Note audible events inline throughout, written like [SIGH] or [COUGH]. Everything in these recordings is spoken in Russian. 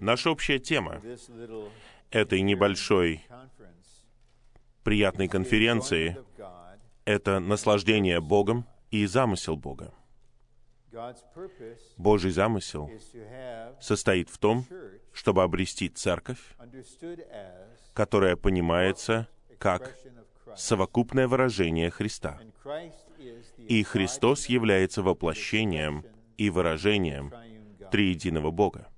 Наша общая тема этой небольшой приятной конференции это наслаждение Богом и замысел Бога. Божий замысел состоит в том, чтобы обрести церковь, которая понимается как совокупное выражение Христа. И Христос является воплощением и выражением. Триединого Бога.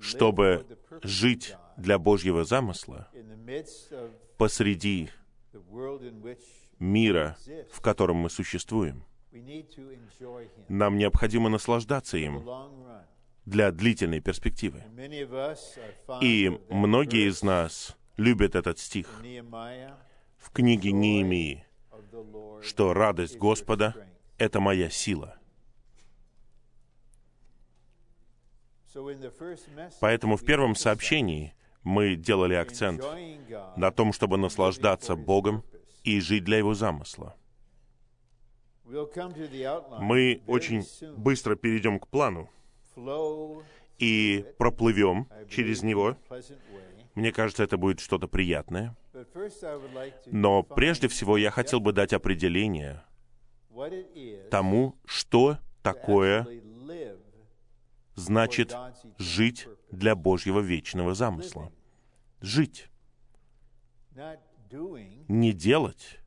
Чтобы жить для Божьего замысла посреди мира, в котором мы существуем, нам необходимо наслаждаться им для длительной перспективы. И многие из нас любят этот стих в книге Неемии, что радость Господа это моя сила. Поэтому в первом сообщении мы делали акцент на том, чтобы наслаждаться Богом и жить для Его замысла. Мы очень быстро перейдем к плану и проплывем через него. Мне кажется, это будет что-то приятное. Но прежде всего я хотел бы дать определение тому, что такое значит жить для Божьего вечного замысла. Жить. Не делать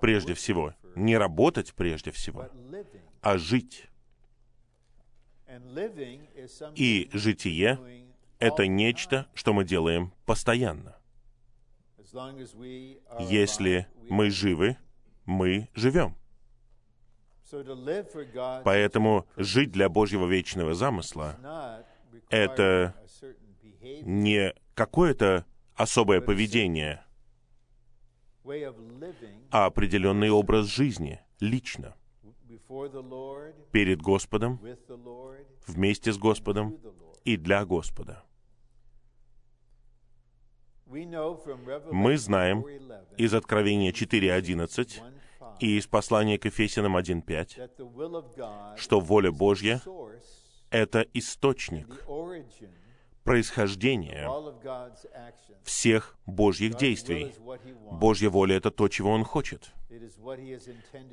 прежде всего, не работать прежде всего, а жить. И житие это нечто, что мы делаем постоянно. Если мы живы, мы живем. Поэтому жить для Божьего вечного замысла Это не какое-то особое поведение, а определенный образ жизни, лично, перед Господом, вместе с Господом и для Господа. Мы знаем 4:11 из Откровения 4.11 1:5 и из послания к Ефесянам 1.5, that the will of God что воля Божья это источник, происхождение actions. всех Божьих действий. Божья воля — это то, чего Он хочет.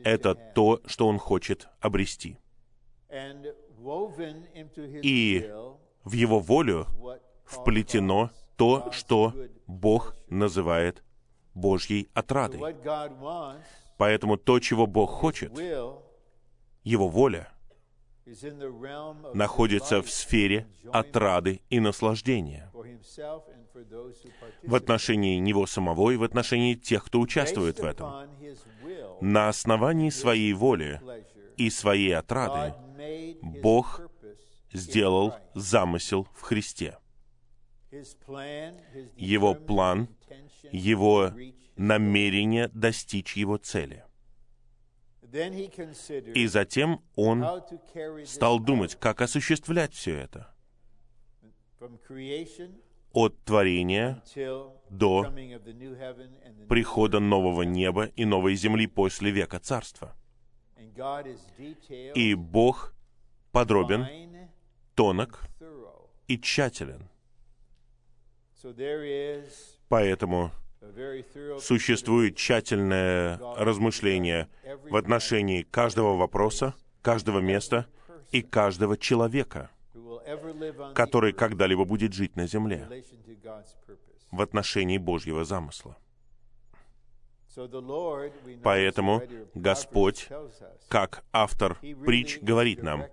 Это то, что Он хочет обрести. И В Его волю вплетено то, что Бог называет Божьей отрадой. Поэтому то, чего Бог хочет, Его воля, находится в сфере отрады и наслаждения в отношении Него самого и в отношении тех, кто участвует в этом. На основании своей воли и своей отрады Бог сделал замысел в Христе. Его план, Его намерение достичь Его цели. И затем Он стал думать, как осуществлять все это. От творения до прихода нового неба и новой земли после века Царства. И Бог подробен, тонок и тщателен. Поэтому существует тщательное размышление в отношении каждого вопроса, каждого места и каждого человека, который когда-либо будет жить на земле в отношении Божьего замысла. Поэтому Господь, Как автор притч говорит нам,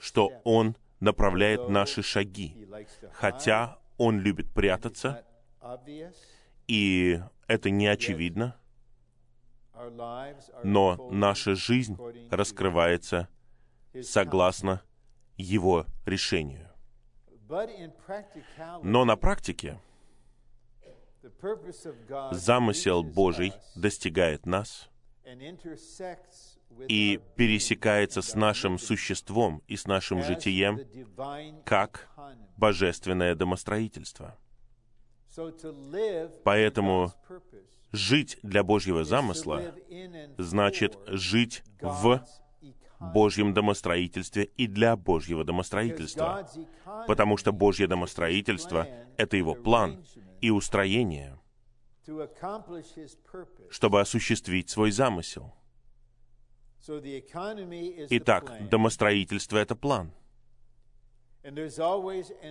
что. Он направляет наши шаги, хотя Он любит прятаться. И это не очевидно, но наша жизнь раскрывается согласно Его решению. Но на практике замысел Божий достигает нас и пересекается с нашим существом и с нашим житием как божественное домостроительство. Поэтому Жить для Божьего замысла значит жить в. Божьем домостроительстве и для Божьего домостроительства. Потому что Божье домостроительство — это Его план и устроение, чтобы осуществить свой замысел. Итак, домостроительство — это план.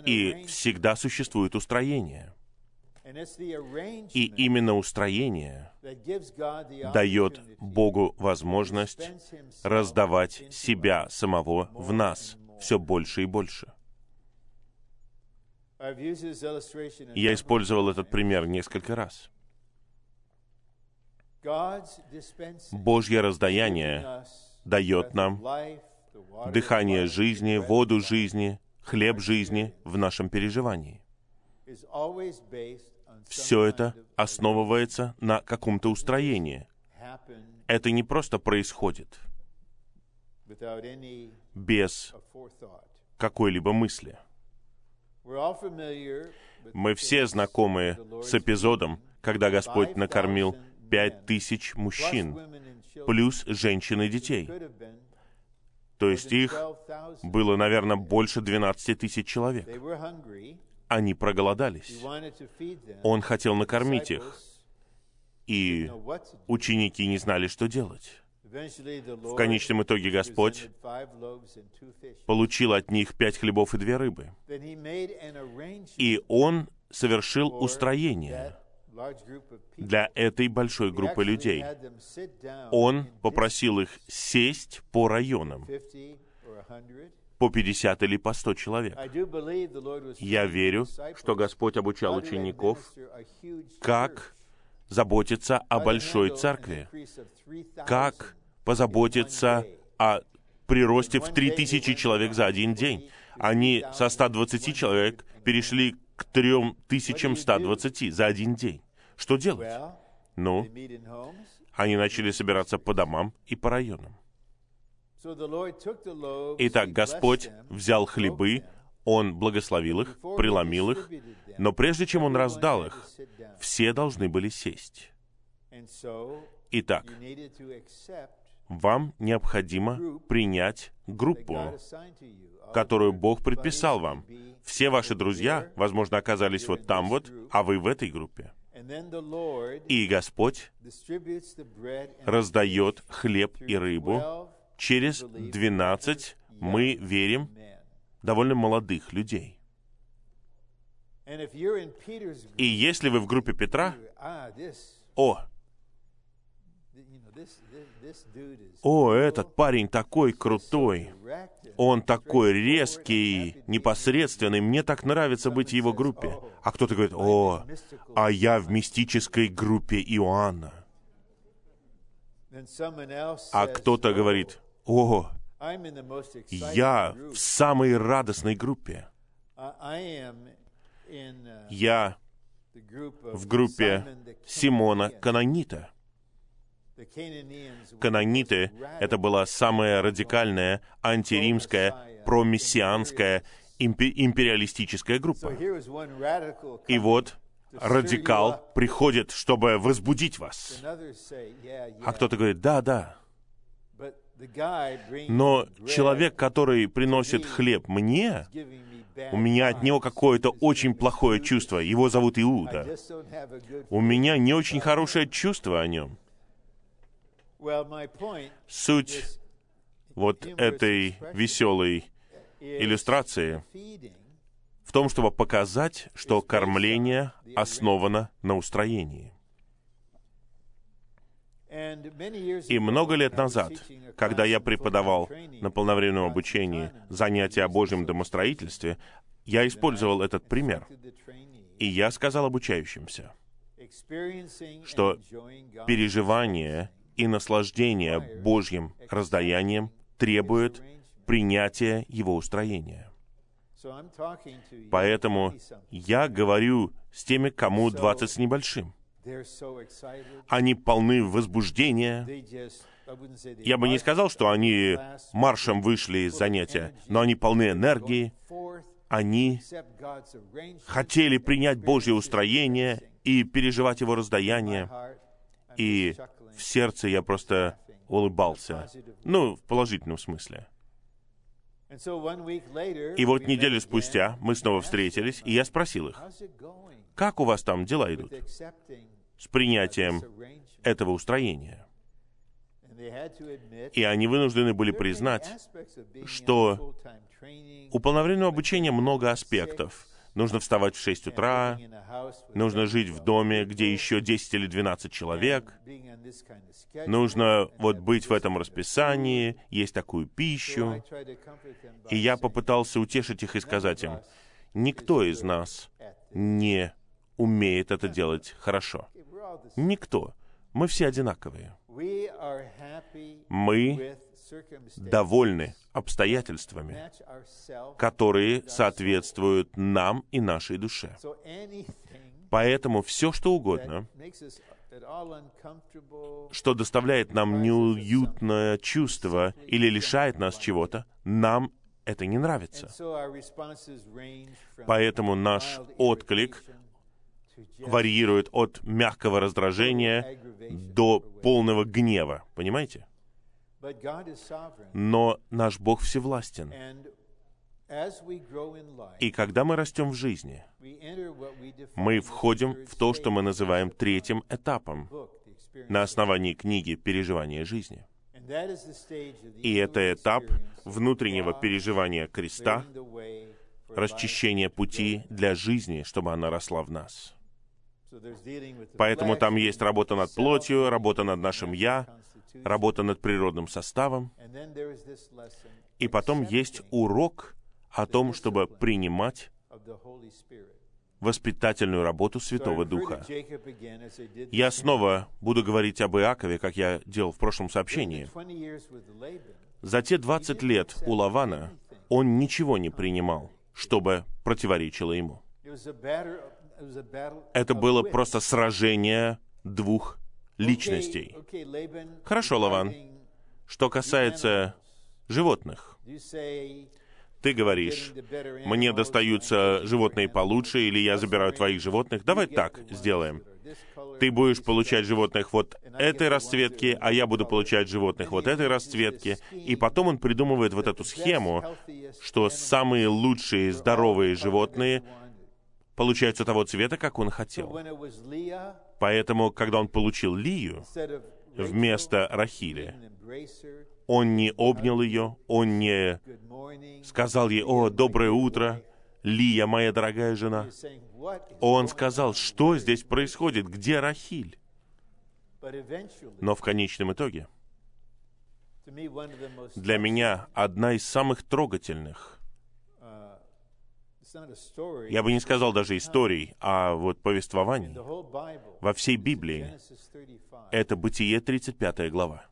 И всегда существует устроение. И именно устроение дает Богу возможность раздавать себя самого в нас все больше и больше. Я использовал этот пример несколько раз. Божье раздаяние дает нам дыхание жизни, воду жизни, хлеб жизни в нашем переживании. Все это основывается на каком-то устроении. Это не просто происходит без какой-либо мысли. Мы все знакомы с эпизодом, когда Господь накормил пять тысяч мужчин, плюс женщин и детей. То есть их было, наверное, больше 12 тысяч человек. Они проголодались. Он хотел накормить их. И ученики не знали, что делать. В конечном итоге Господь получил от них пять хлебов и две рыбы. И Он совершил устроение для этой большой группы людей. Он попросил их сесть по районам, по 50 или по 100 человек. Я верю, что Господь обучал учеников, как заботиться о большой церкви, как позаботиться о приросте в 3000 человек за один день. Они со 120 человек перешли к 3120 за один день. Что делать? Ну, они начали собираться по домам и по районам. Итак, Господь взял хлебы, Он благословил их, преломил их, но прежде чем Он раздал их, все должны были сесть. Итак, вам необходимо принять группу, которую Бог предписал вам. Все ваши друзья, возможно, оказались вот там вот, а вы в этой группе. И Господь раздает хлеб и рыбу через 12, мы верим, довольно молодых людей. И если вы в группе Петра, о, о, этот парень такой крутой, он такой резкий, непосредственный, мне так нравится быть в его группе. А кто-то говорит, о, а я в мистической группе Иоанна. А кто-то говорит, о, я в самой радостной группе. Я в группе Симона Канонита. Канониты — это была самая радикальная антиримская, промессианская, империалистическая группа. И вот радикал приходит, чтобы возбудить вас. А кто-то говорит, да, да. Но человек, который приносит хлеб мне, у меня от него какое-то очень плохое чувство. Его зовут Иуда. У меня не очень хорошее чувство о нем. Суть вот этой веселой иллюстрации в том, чтобы показать, что кормление основано на устроении. И много лет назад, когда я преподавал на полновременном обучении занятия о Божьем домостроительстве, я использовал этот пример. И я сказал обучающимся, что переживание и наслаждение Божьим раздаянием требует принятия Его устроения. Поэтому я говорю с теми, кому 20 с небольшим. Они полны возбуждения. Я бы не сказал, что они маршем вышли из занятия, но они полны энергии. Они хотели принять Божье устроение и переживать его раздаяние. И в сердце я просто улыбался. Ну, в положительном смысле. И вот неделю спустя мы снова встретились, и я спросил их, как у вас там дела идут с принятием этого устроения? И они вынуждены были признать, что у полновременного обучения много аспектов. Нужно вставать в 6 утра, нужно жить в доме, где еще 10 или 12 человек, нужно вот быть в этом расписании, есть такую пищу. И я попытался утешить их и сказать им, никто из нас не умеет это делать хорошо. Никто. Мы все одинаковые. Мы довольны обстоятельствами, которые соответствуют нам и нашей душе. Поэтому все, что угодно, что доставляет нам неуютное чувство или лишает нас чего-то, нам это не нравится. Поэтому наш отклик варьирует от мягкого раздражения до полного гнева. Понимаете? Но наш Бог всевластен. И когда мы растем в жизни, мы входим в то, что мы называем третьим этапом на основании книги «Переживание жизни». И это этап внутреннего переживания креста, расчищения пути для жизни, чтобы она росла в нас. Поэтому там есть работа над плотью, работа над нашим «я», работа над природным составом. И потом есть урок о том, чтобы принимать воспитательную работу Святого Духа. Я снова буду говорить об Иакове, как я делал в прошлом сообщении. За те 20 лет у Лавана он ничего не принимал, чтобы противоречило ему. Это было просто сражение двух личностей. Хорошо, Лаван. Что касается животных, ты говоришь, мне достаются животные получше, или я забираю твоих животных. Давай так сделаем. Ты будешь получать животных вот этой расцветки, а я буду получать животных вот этой расцветки. И потом он придумывает вот эту схему, что самые лучшие здоровые животные получаются того цвета, как он хотел. Поэтому, когда он получил Лию вместо Рахили, он не обнял ее, он не сказал ей, «О, доброе утро, Лия, моя дорогая жена». Он сказал, что здесь происходит, где Рахиль? Но в конечном итоге, для меня одна из самых трогательных я бы не сказал даже историй, а вот повествований во всей Библии. Это Бытие 35 глава.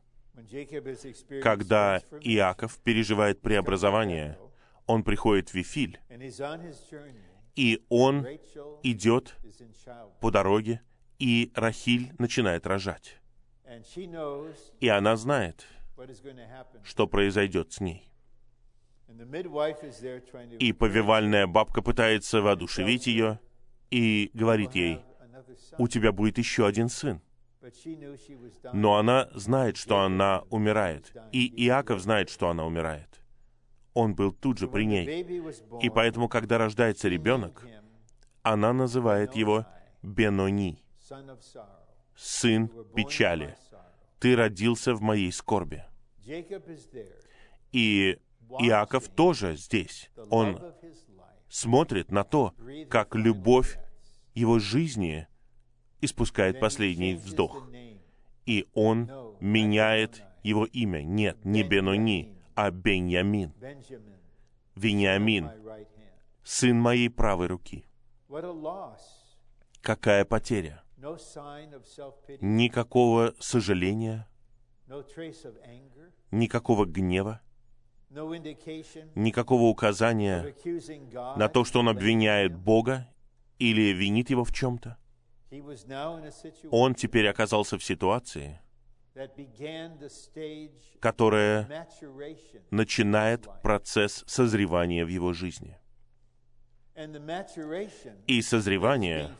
Когда Иаков переживает преобразование, он приходит в Вифиль, и он идет по дороге, и Рахиль начинает рожать. И она знает, что произойдет с ней. И повивальная бабка пытается воодушевить ее и говорит ей, «У тебя будет еще один сын». Но она знает, что она умирает. И Иаков знает, что она умирает. Он был тут же при ней. И поэтому, когда рождается ребенок, она называет его Бенони, сын печали. Ты родился в моей скорби. И Иаков тоже здесь. Он смотрит на то, как любовь его жизни испускает последний вздох. И он меняет его имя. Нет, не Бенони, а Беньямин. Вениамин, сын моей правой руки. Какая потеря? Никакого сожаления, никакого гнева, никакого указания на то, что он обвиняет Бога или винит его в чем-то. Он теперь оказался в ситуации, которая начинает процесс созревания в его жизни. И созревание,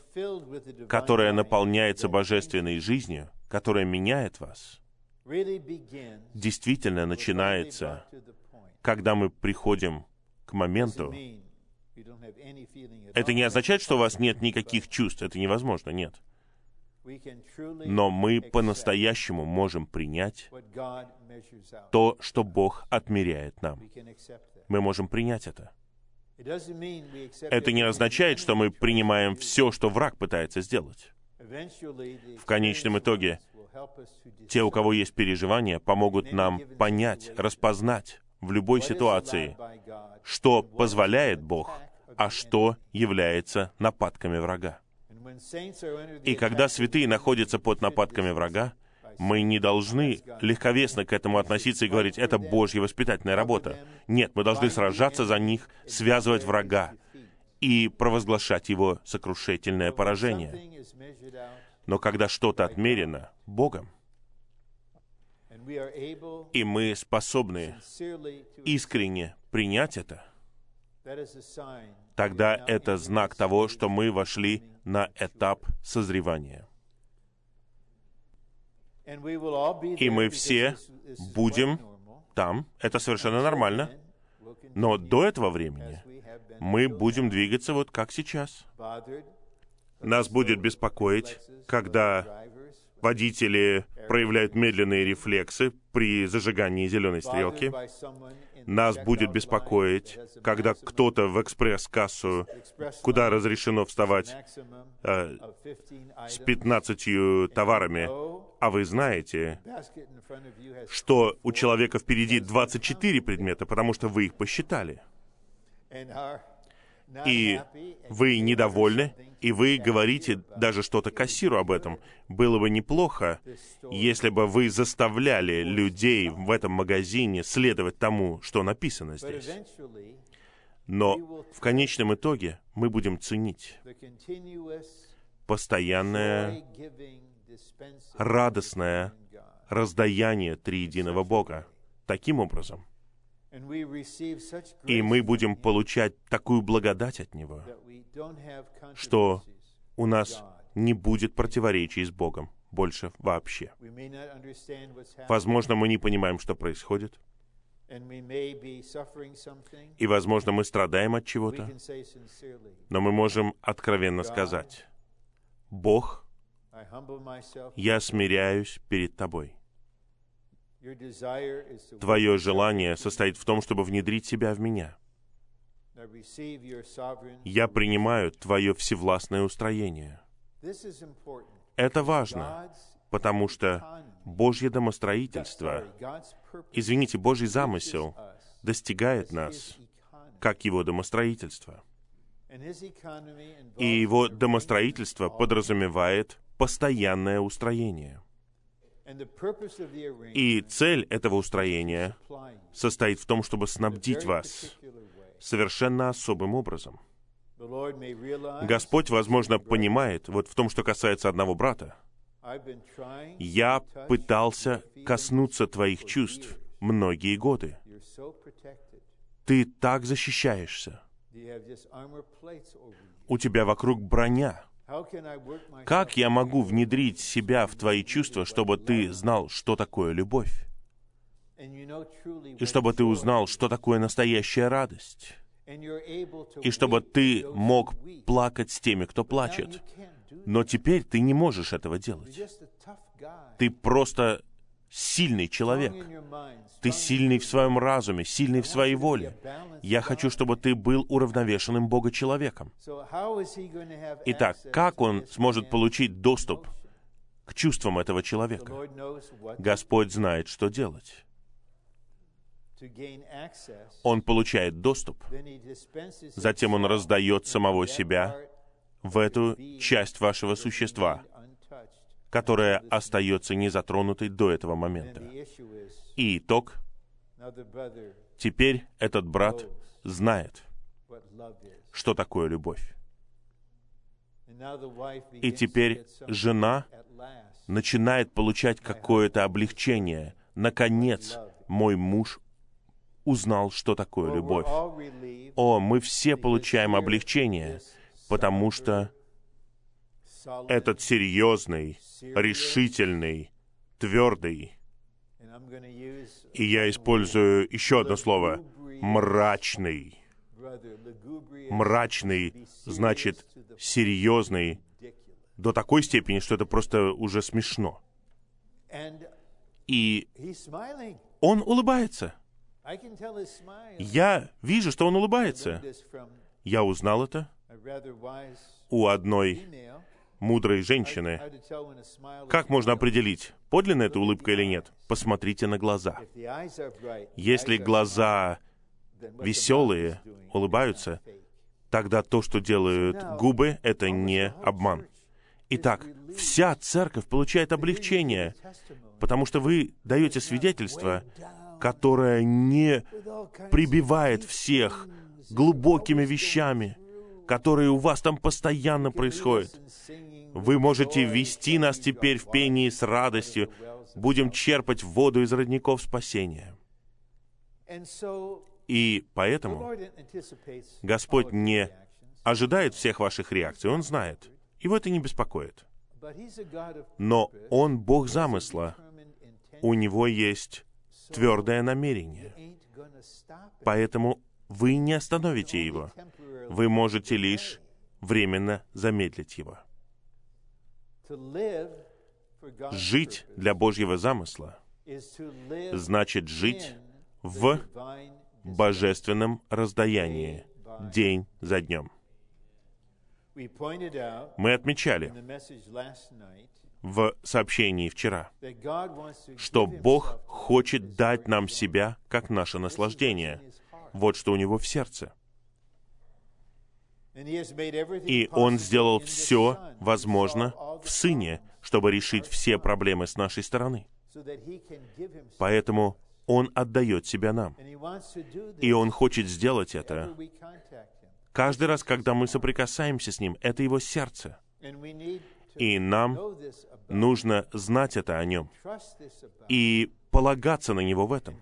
которое наполняется божественной жизнью, которое меняет вас, действительно начинается, когда мы приходим к моменту, это не означает, что у вас нет никаких чувств. Это невозможно, нет. Но мы по-настоящему можем принять то, что Бог отмеряет нам. Мы можем принять это. Это не означает, что мы принимаем все, что враг пытается сделать. В конечном итоге, те, у кого есть переживания, помогут нам понять, распознать в любой ситуации, что позволяет Бог, а что является нападками врага. И когда святые находятся под нападками врага, мы не должны легковесно к этому относиться и говорить, это Божья воспитательная работа. Нет, мы должны сражаться за них, связывать врага и провозглашать его сокрушительное поражение. Но когда что-то отмерено Богом, и мы способны искренне принять это, тогда это знак того, что мы вошли на этап созревания. И мы все будем там, это совершенно нормально. Но до этого времени мы будем двигаться вот как сейчас. Нас будет беспокоить, когда водители проявляют медленные рефлексы при зажигании зеленой стрелки. Нас будет беспокоить, когда кто-то в экспресс-кассу, куда разрешено вставать э, с 15 товарами, а вы знаете, что у человека впереди 24 предмета, потому что вы их посчитали. И вы недовольны, и вы говорите даже что-то кассиру об этом. Было бы неплохо, если бы вы заставляли людей в этом магазине следовать тому, что написано здесь. Но в конечном итоге мы будем ценить постоянное радостное раздаяние триединого Бога. Таким образом, и мы будем получать такую благодать от Него, что у нас не будет противоречий с Богом больше вообще. Возможно, мы не понимаем, что происходит, и, возможно, мы страдаем от чего-то, но мы можем откровенно сказать, «Бог, я смиряюсь перед Тобой». Твое желание состоит в том, чтобы внедрить себя в меня. Я принимаю Твое всевластное устроение. Это важно, потому что Божье домостроительство, извините, Божий замысел достигает нас, как Его домостроительство. И Его домостроительство подразумевает постоянное устроение. И цель этого устроения состоит в том, чтобы снабдить вас совершенно особым образом. Господь, возможно, понимает, вот в том, что касается одного брата, я пытался коснуться твоих чувств многие годы. Ты так защищаешься. У тебя вокруг броня. Как я могу внедрить себя в твои чувства, чтобы ты знал, что такое любовь? И чтобы ты узнал, что такое настоящая радость? И чтобы ты мог плакать с теми, кто плачет. Но теперь ты не можешь этого делать. Ты просто сильный человек. Ты сильный в своем разуме, сильный в своей воле. Я хочу, чтобы ты был уравновешенным Бога-человеком. Итак, как он сможет получить доступ к чувствам этого человека? Господь знает, что делать. Он получает доступ, затем он раздает самого себя в эту часть вашего существа, которая остается незатронутой до этого момента. И итог. Теперь этот брат знает, что такое любовь. И теперь жена начинает получать какое-то облегчение. Наконец, мой муж узнал, что такое любовь. О, мы все получаем облегчение, потому что этот серьезный, решительный, твердый И я использую еще одно слово — мрачный. Мрачный значит серьезный до такой степени, что это просто уже смешно. И он улыбается. Я вижу, что он улыбается. Я узнал это у одной мудрой женщины. Как можно определить, подлинная это улыбка или нет? Посмотрите на глаза. Если глаза веселые, улыбаются, тогда то, что делают губы, это не обман. Итак, вся церковь получает облегчение, потому что вы даете свидетельство, которое не прибивает всех глубокими вещами, которые у вас там постоянно происходят. Вы можете вести нас теперь в пении с радостью. Будем черпать воду из родников спасения. И поэтому Господь не ожидает всех ваших реакций, Он знает. Его это не беспокоит. Но Он Бог замысла. У Него есть твердое намерение. Поэтому вы не остановите Его. Вы можете лишь временно замедлить Его. Жить для Божьего замысла значит жить в божественном раздаянии день за днем. Мы отмечали в сообщении вчера, что Бог хочет дать нам себя как наше наслаждение. Вот что у Него в сердце. И Он сделал все возможно в Сыне, чтобы решить все проблемы с нашей стороны. Поэтому Он отдает себя нам. И Он хочет сделать это каждый раз, когда мы соприкасаемся с Ним. Это Его сердце. И нам нужно знать это о Нем и полагаться на Него в этом,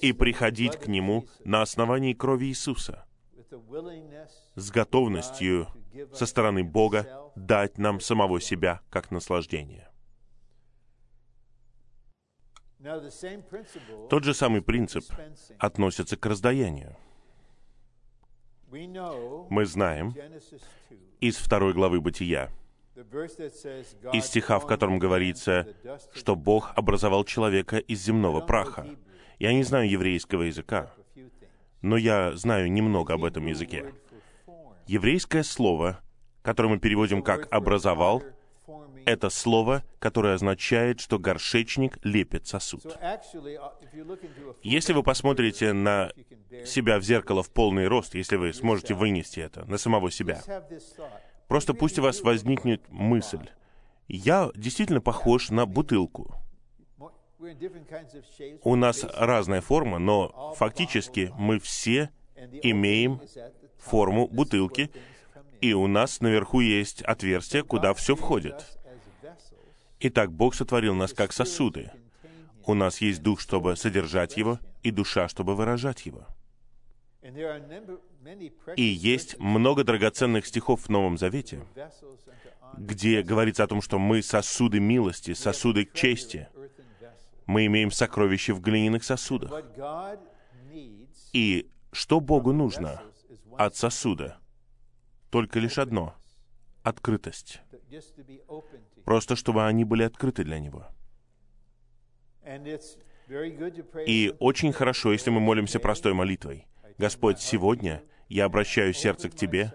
и приходить к Нему на основании крови Иисуса, с готовностью со стороны Бога дать нам самого себя как наслаждение. Тот же самый принцип относится к раздаянию. Мы знаем из второй главы Бытия, из стиха, в котором говорится, что Бог образовал человека из земного праха. Я не знаю еврейского языка, но я знаю немного об этом языке. Еврейское слово, которое мы переводим как «образовал», это слово, которое означает, что горшечник лепит сосуд. Если вы посмотрите на себя в зеркало в полный рост, если вы сможете вынести это на самого себя, просто пусть у вас возникнет мысль, я действительно похож на бутылку. У нас разная форма, но фактически мы все имеем форму бутылки, и у нас наверху есть отверстие, куда все входит. Итак, Бог сотворил нас как сосуды. У нас есть дух, чтобы содержать его, и душа, чтобы выражать его. И есть много драгоценных стихов в Новом Завете, где говорится о том, что мы сосуды милости, сосуды чести. Мы имеем сокровища в глиняных сосудах. И что Богу нужно от сосуда? Только лишь одно — открытость просто чтобы они были открыты для Него. И очень хорошо, если мы молимся простой молитвой. Господь, сегодня я обращаю сердце к Тебе,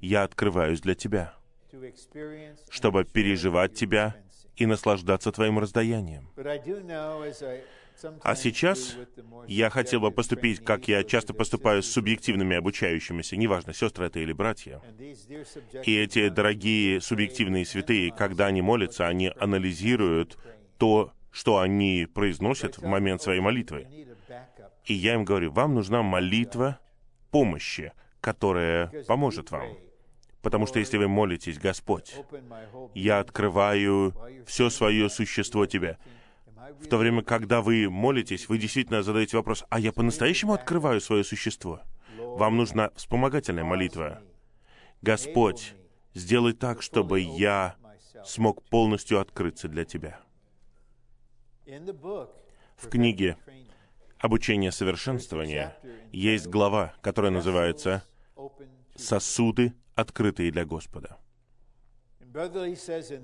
я открываюсь для Тебя, чтобы переживать Тебя и наслаждаться Твоим раздаянием. А сейчас я хотел бы поступить, как я часто поступаю с субъективными обучающимися, неважно, сестры это или братья. И эти дорогие субъективные святые, когда они молятся, они анализируют то, что они произносят в момент своей молитвы. И я им говорю, вам нужна молитва помощи, которая поможет вам. Потому что если вы молитесь, Господь, я открываю все свое существо Тебе в то время, когда вы молитесь, вы действительно задаете вопрос, а я по-настоящему открываю свое существо? Вам нужна вспомогательная молитва. Господь, сделай так, чтобы я смог полностью открыться для Тебя. В книге «Обучение совершенствования» есть глава, которая называется «Сосуды, открытые для Господа».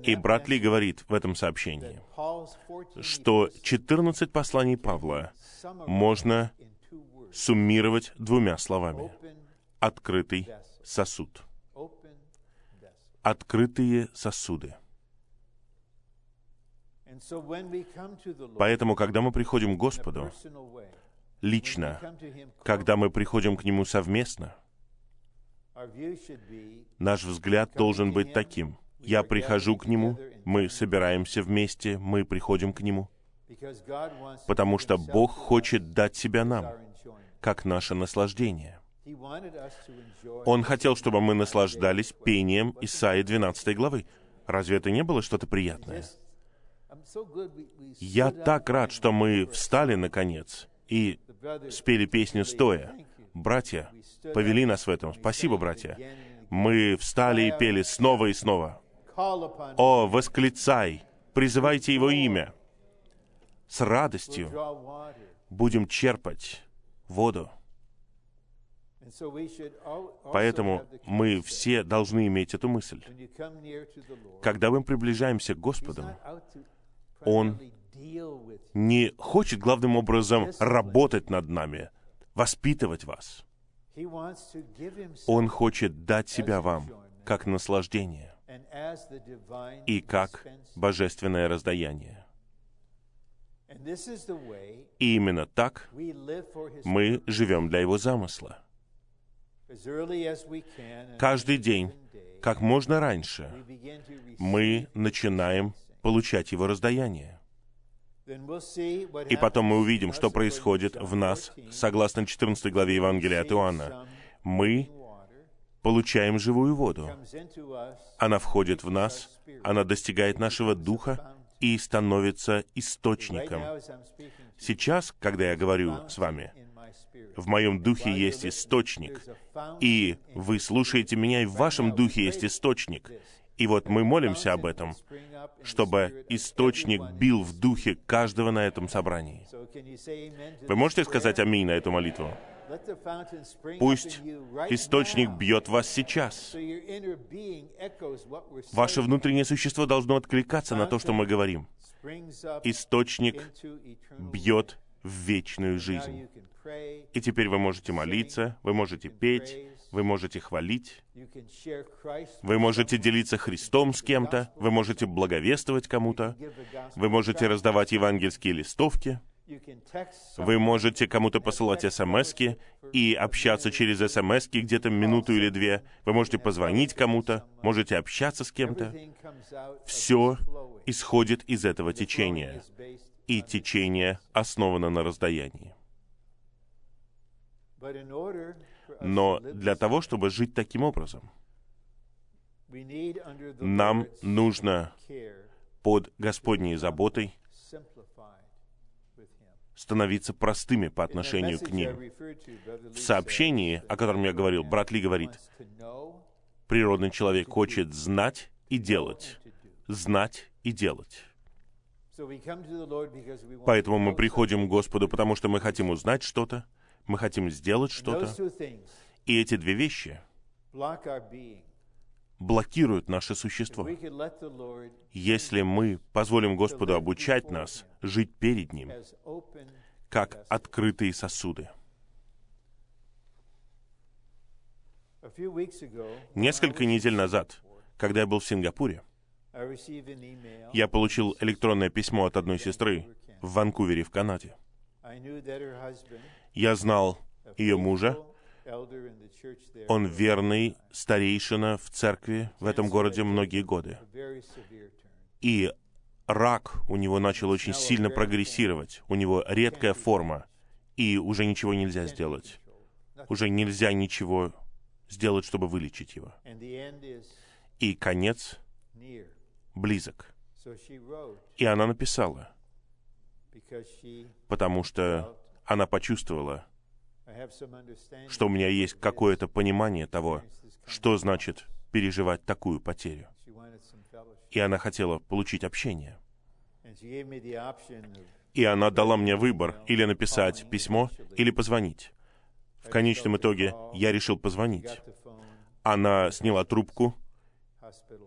И брат Ли говорит в этом сообщении, что 14 посланий Павла можно суммировать двумя словами. Открытый сосуд. Открытые сосуды. Поэтому, когда мы приходим к Господу лично, когда мы приходим к Нему совместно, наш взгляд должен быть таким. Я прихожу к Нему, мы собираемся вместе, мы приходим к Нему, потому что Бог хочет дать себя нам, как наше наслаждение. Он хотел, чтобы мы наслаждались пением Исаии 12 главы. Разве это не было что-то приятное? Я так рад, что мы встали, наконец, и спели песню стоя. Братья повели нас в этом. Спасибо, братья. Мы встали и пели снова и снова. О, восклицай, призывайте Его имя. С радостью будем черпать воду. Поэтому мы все должны иметь эту мысль. Когда мы приближаемся к Господу, Он не хочет главным образом работать над нами, воспитывать вас. Он хочет дать себя вам как наслаждение и как божественное раздаяние. И именно так мы живем для Его замысла. Каждый день, как можно раньше, мы начинаем получать Его раздаяние. И потом мы увидим, что происходит в нас, согласно 14 главе Евангелия от Иоанна. Мы получаем живую воду. Она входит в нас, она достигает нашего духа и становится источником. Сейчас, когда я говорю с вами, в моем духе есть источник, и вы слушаете меня, и в вашем духе есть источник. И вот мы молимся об этом, чтобы источник бил в духе каждого на этом собрании. Вы можете сказать аминь на эту молитву? Пусть источник бьет вас сейчас. Ваше внутреннее существо должно откликаться на то, что мы говорим. Источник бьет в вечную жизнь. И теперь вы можете молиться, вы можете петь, вы можете хвалить, вы можете делиться Христом с кем-то, вы можете благовествовать кому-то, вы можете раздавать евангельские листовки, вы можете кому-то посылать смс и общаться через смс где-то минуту или две. Вы можете позвонить кому-то, можете общаться с кем-то. Все исходит из этого течения. И течение основано на раздаянии. Но для того, чтобы жить таким образом, нам нужно под Господней заботой становиться простыми по отношению к ним. В сообщении, о котором я говорил, брат Ли говорит, природный человек хочет знать и делать. Знать и делать. Поэтому мы приходим к Господу, потому что мы хотим узнать что-то, мы хотим сделать что-то. И эти две вещи блокируют наше существо. Если мы позволим Господу обучать нас жить перед Ним, как открытые сосуды. Несколько недель назад, когда я был в Сингапуре, я получил электронное письмо от одной сестры в Ванкувере, в Канаде. Я знал ее мужа, он верный старейшина в церкви в этом городе многие годы. И рак у него начал очень сильно прогрессировать. У него редкая форма, и уже ничего нельзя сделать. Уже нельзя ничего сделать, чтобы вылечить его. И конец близок. И она написала, потому что она почувствовала, что у меня есть какое-то понимание того, что значит переживать такую потерю. И она хотела получить общение. И она дала мне выбор или написать письмо, или позвонить. В конечном итоге я решил позвонить. Она сняла трубку,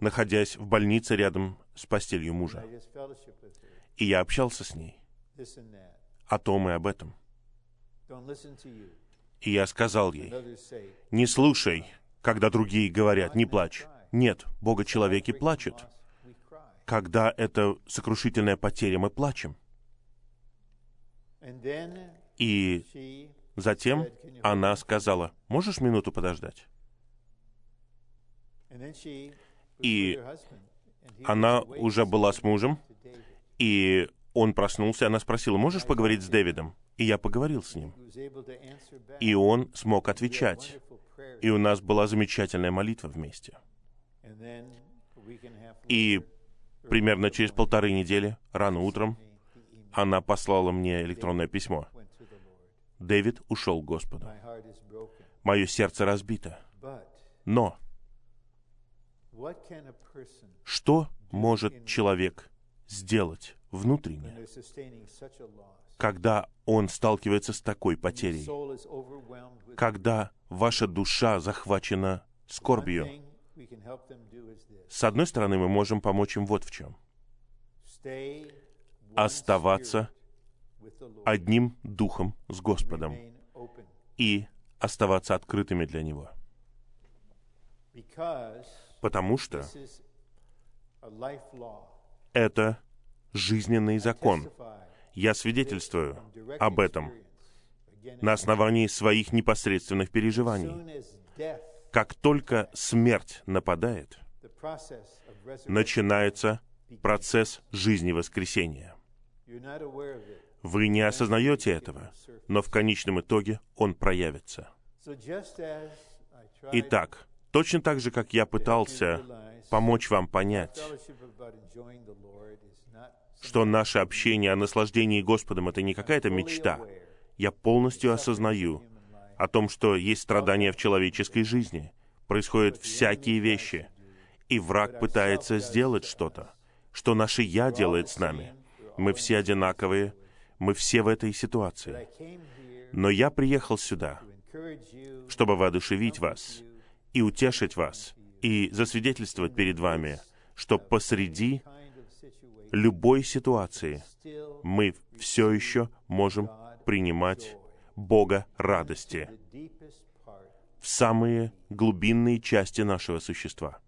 находясь в больнице рядом с постелью мужа. И я общался с ней о том и об этом. И я сказал ей, не слушай, когда другие говорят, не плачь. Нет, Бога человеки плачут. Когда это сокрушительная потеря, мы плачем. И затем она сказала, можешь минуту подождать? И она уже была с мужем, и он проснулся, она спросила, можешь поговорить с Дэвидом? И я поговорил с ним. И он смог отвечать. И у нас была замечательная молитва вместе. И примерно через полторы недели, рано утром, она послала мне электронное письмо. Дэвид ушел к Господу. Мое сердце разбито. Но что может человек сделать внутренне, когда он сталкивается с такой потерей, когда ваша душа захвачена скорбью. С одной стороны, мы можем помочь им вот в чем. Оставаться одним духом с Господом и оставаться открытыми для Него. Потому что это жизненный закон. Я свидетельствую об этом на основании своих непосредственных переживаний. Как только смерть нападает, начинается процесс жизни воскресения. Вы не осознаете этого, но в конечном итоге он проявится. Итак, точно так же, как я пытался помочь вам понять, что наше общение о наслаждении Господом — это не какая-то мечта. Я полностью осознаю о том, что есть страдания в человеческой жизни. Происходят всякие вещи. И враг пытается сделать что-то, что наше «я» делает с нами. Мы все одинаковые, мы все в этой ситуации. Но я приехал сюда, чтобы воодушевить вас и утешить вас, и засвидетельствовать перед вами, что посреди любой ситуации мы все еще можем принимать Бога радости в самые глубинные части нашего существа.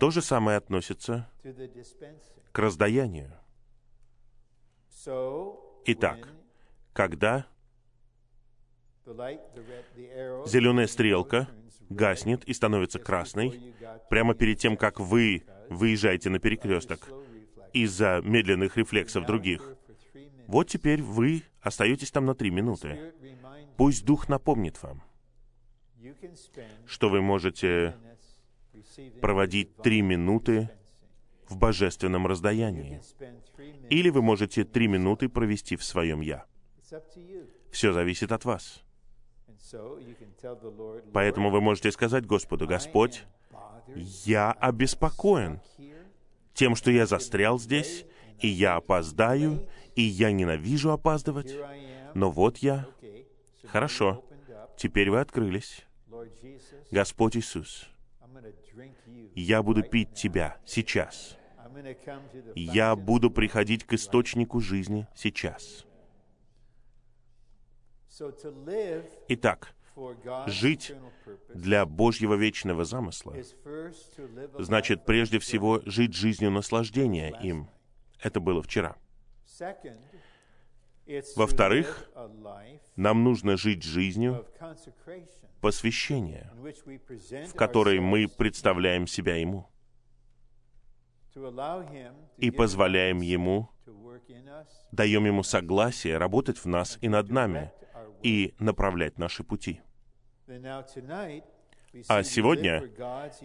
То же самое относится к раздаянию. Итак, когда зеленая стрелка гаснет и становится красной прямо перед тем, как вы выезжаете на перекресток из-за медленных рефлексов других. Вот теперь вы остаетесь там на три минуты. Пусть Дух напомнит вам, что вы можете проводить три минуты в божественном раздаянии. Или вы можете три минуты провести в своем «я». Все зависит от вас. Поэтому вы можете сказать Господу, «Господь, я обеспокоен тем, что я застрял здесь, и я опоздаю, и я ненавижу опаздывать, но вот я. Хорошо, теперь вы открылись. Господь Иисус, я буду пить Тебя сейчас. Я буду приходить к источнику жизни сейчас. Итак, жить для Божьего вечного замысла значит прежде всего жить жизнью наслаждения им. Это было вчера. Во-вторых, нам нужно жить жизнью посвящения, в которой мы представляем себя Ему и позволяем Ему, даем Ему согласие работать в нас и над нами, и направлять наши пути. А сегодня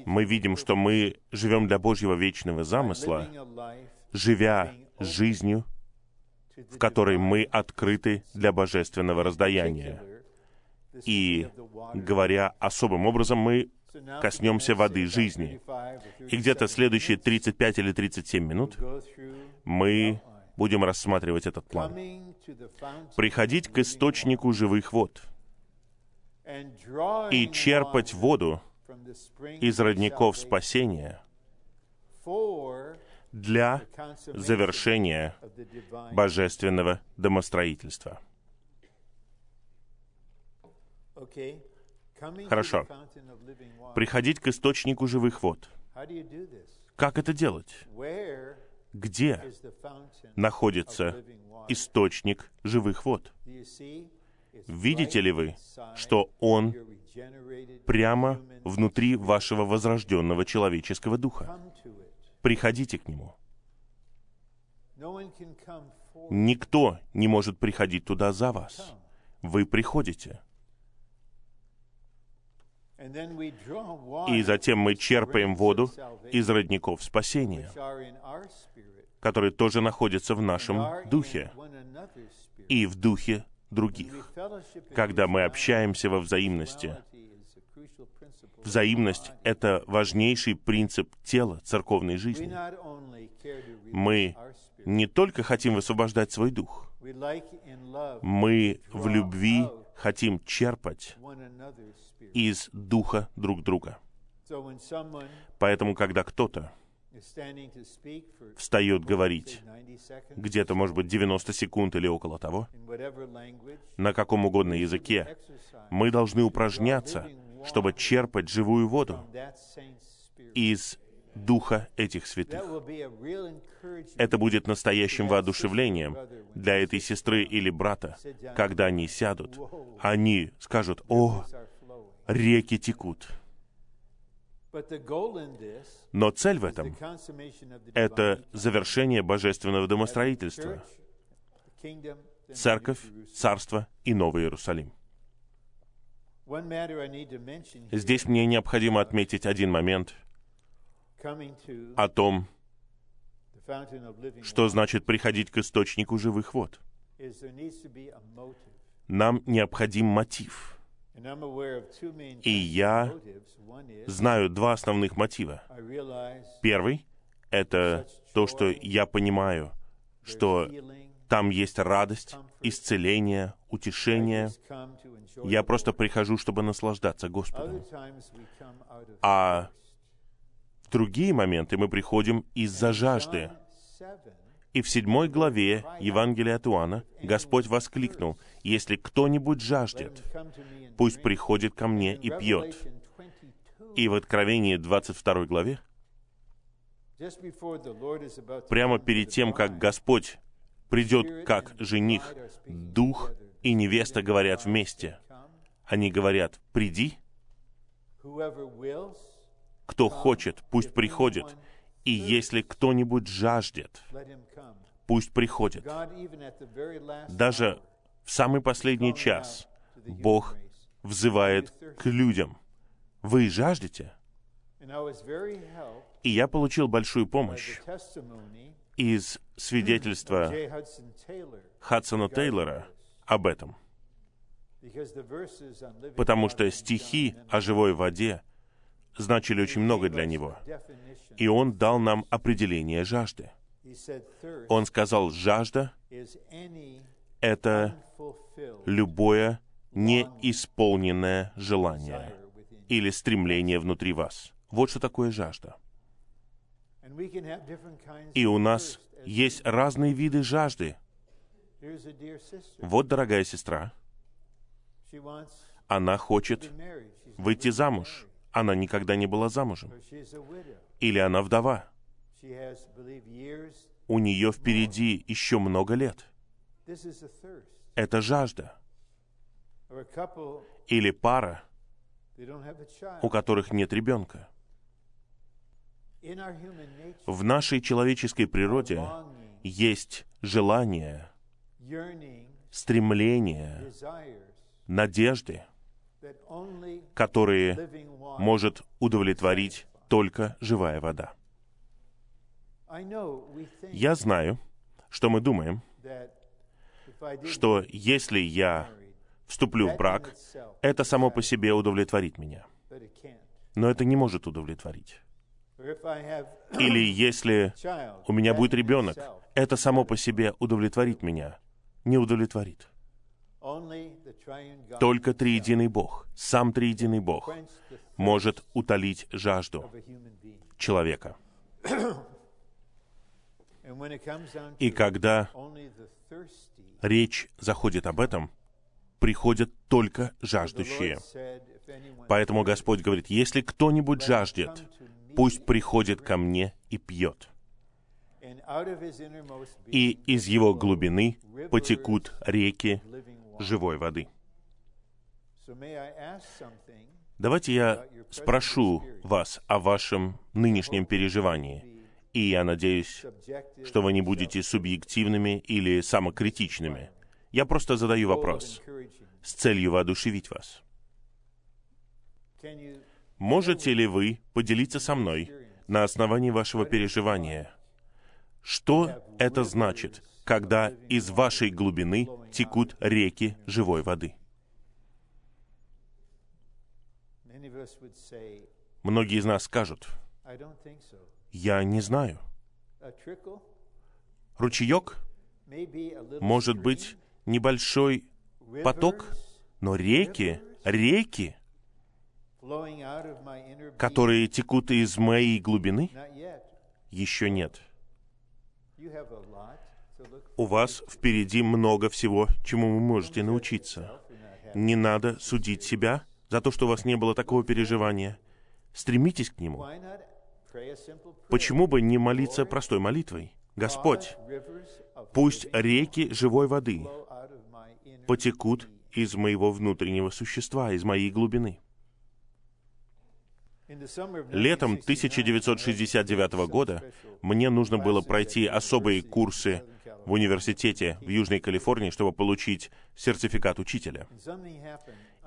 мы видим, что мы живем для Божьего вечного замысла, живя жизнью, в которой мы открыты для божественного раздаяния. И, говоря особым образом, мы коснемся воды жизни. И где-то следующие 35 или 37 минут мы будем рассматривать этот план. Приходить к источнику живых вод и черпать воду из родников спасения для завершения божественного домостроительства. Хорошо. Приходить к источнику живых вод. Как это делать? Где находится источник живых вод? Видите ли вы, что он прямо внутри вашего возрожденного человеческого духа? Приходите к нему. Никто не может приходить туда за вас. Вы приходите. И затем мы черпаем воду из родников спасения, которые тоже находятся в нашем духе и в духе других. Когда мы общаемся во взаимности, взаимность — это важнейший принцип тела церковной жизни. Мы не только хотим высвобождать свой дух, мы в любви хотим черпать из духа друг друга. Поэтому, когда кто-то встает говорить, где-то, может быть, 90 секунд или около того, на каком угодно языке, мы должны упражняться, чтобы черпать живую воду из духа этих святых. Это будет настоящим воодушевлением для этой сестры или брата, когда они сядут. Они скажут, «О, реки текут». Но цель в этом — это завершение божественного домостроительства, церковь, царство и Новый Иерусалим. Здесь мне необходимо отметить один момент о том, что значит приходить к источнику живых вод. Нам необходим мотив — и я знаю два основных мотива. Первый — это то, что я понимаю, что там есть радость, исцеление, утешение. Я просто прихожу, чтобы наслаждаться Господом. А в другие моменты мы приходим из-за жажды. И в седьмой главе Евангелия от Иоанна Господь воскликнул, «Если кто-нибудь жаждет, пусть приходит ко мне и пьет». И в Откровении 22 главе, прямо перед тем, как Господь придет как жених, Дух и невеста говорят вместе. Они говорят, «Приди». Кто хочет, пусть приходит. И если кто-нибудь жаждет, пусть приходит. Даже в самый последний час Бог взывает к людям. Вы жаждете? И я получил большую помощь из свидетельства Хадсона Тейлора об этом. Потому что стихи о живой воде значили очень много для него. И он дал нам определение жажды. Он сказал, жажда — это любое неисполненное желание или стремление внутри вас. Вот что такое жажда. И у нас есть разные виды жажды. Вот, дорогая сестра, она хочет выйти замуж. Она никогда не была замужем. Или она вдова. У нее впереди еще много лет. Это жажда. Или пара, у которых нет ребенка. В нашей человеческой природе есть желание, стремление, надежды, которые может удовлетворить только живая вода. Я знаю, что мы думаем, что если я вступлю в брак, это само по себе удовлетворит меня. Но это не может удовлетворить. Или если у меня будет ребенок, это само по себе удовлетворит меня, не удовлетворит. Только триединый Бог, сам триединый Бог, может утолить жажду человека. И когда речь заходит об этом, приходят только жаждущие. Поэтому Господь говорит, если кто-нибудь жаждет, пусть приходит ко мне и пьет. И из его глубины потекут реки живой воды. Давайте я спрошу вас о вашем нынешнем переживании. И я надеюсь, что вы не будете субъективными или самокритичными. Я просто задаю вопрос с целью воодушевить вас. Можете ли вы поделиться со мной на основании вашего переживания? Что это значит, когда из вашей глубины текут реки живой воды? Многие из нас скажут, я не знаю. Ручеек может быть небольшой поток, но реки, реки, которые текут из моей глубины, еще нет. У вас впереди много всего, чему вы можете научиться. Не надо судить себя за то, что у вас не было такого переживания. Стремитесь к нему. Почему бы не молиться простой молитвой? Господь, пусть реки живой воды потекут из моего внутреннего существа, из моей глубины. Летом 1969 года мне нужно было пройти особые курсы в университете в Южной Калифорнии, чтобы получить сертификат учителя.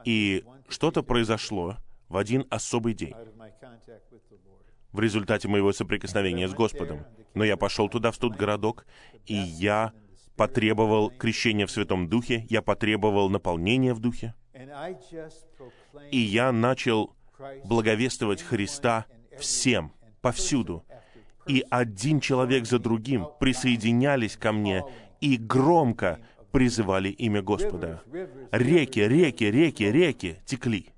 И что-то произошло в один особый день в результате моего соприкосновения с Господом. Но я пошел туда, в тот городок, и я потребовал крещения в Святом Духе, я потребовал наполнения в Духе, и я начал благовествовать Христа всем, повсюду. И один человек за другим присоединялись ко мне и громко призывали имя Господа. Реки, реки, реки, реки текли.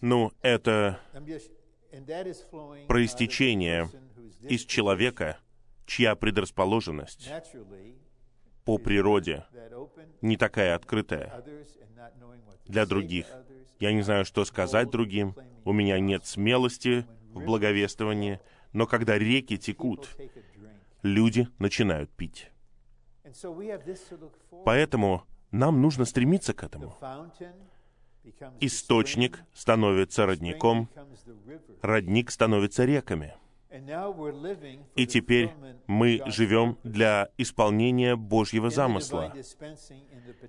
Ну, это проистечение из человека, чья предрасположенность по природе не такая открытая для других. Я не знаю, что сказать другим, у меня нет смелости в благовествовании, но когда реки текут, люди начинают пить. Поэтому нам нужно стремиться к этому источник становится родником, родник становится реками. И теперь мы живем для исполнения Божьего замысла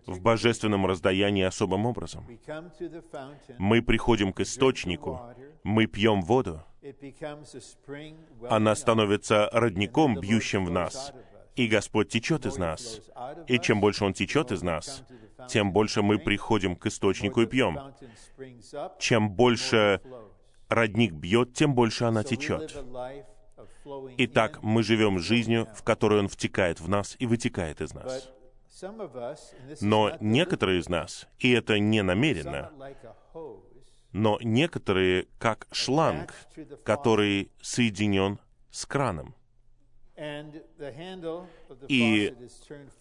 в божественном раздаянии особым образом. Мы приходим к источнику, мы пьем воду, она становится родником, бьющим в нас, и Господь течет из нас. И чем больше Он течет из нас, тем больше мы приходим к источнику и пьем. Чем больше родник бьет, тем больше она течет. Итак, мы живем жизнью, в которой он втекает в нас и вытекает из нас. Но некоторые из нас, и это не намеренно, но некоторые как шланг, который соединен с краном. И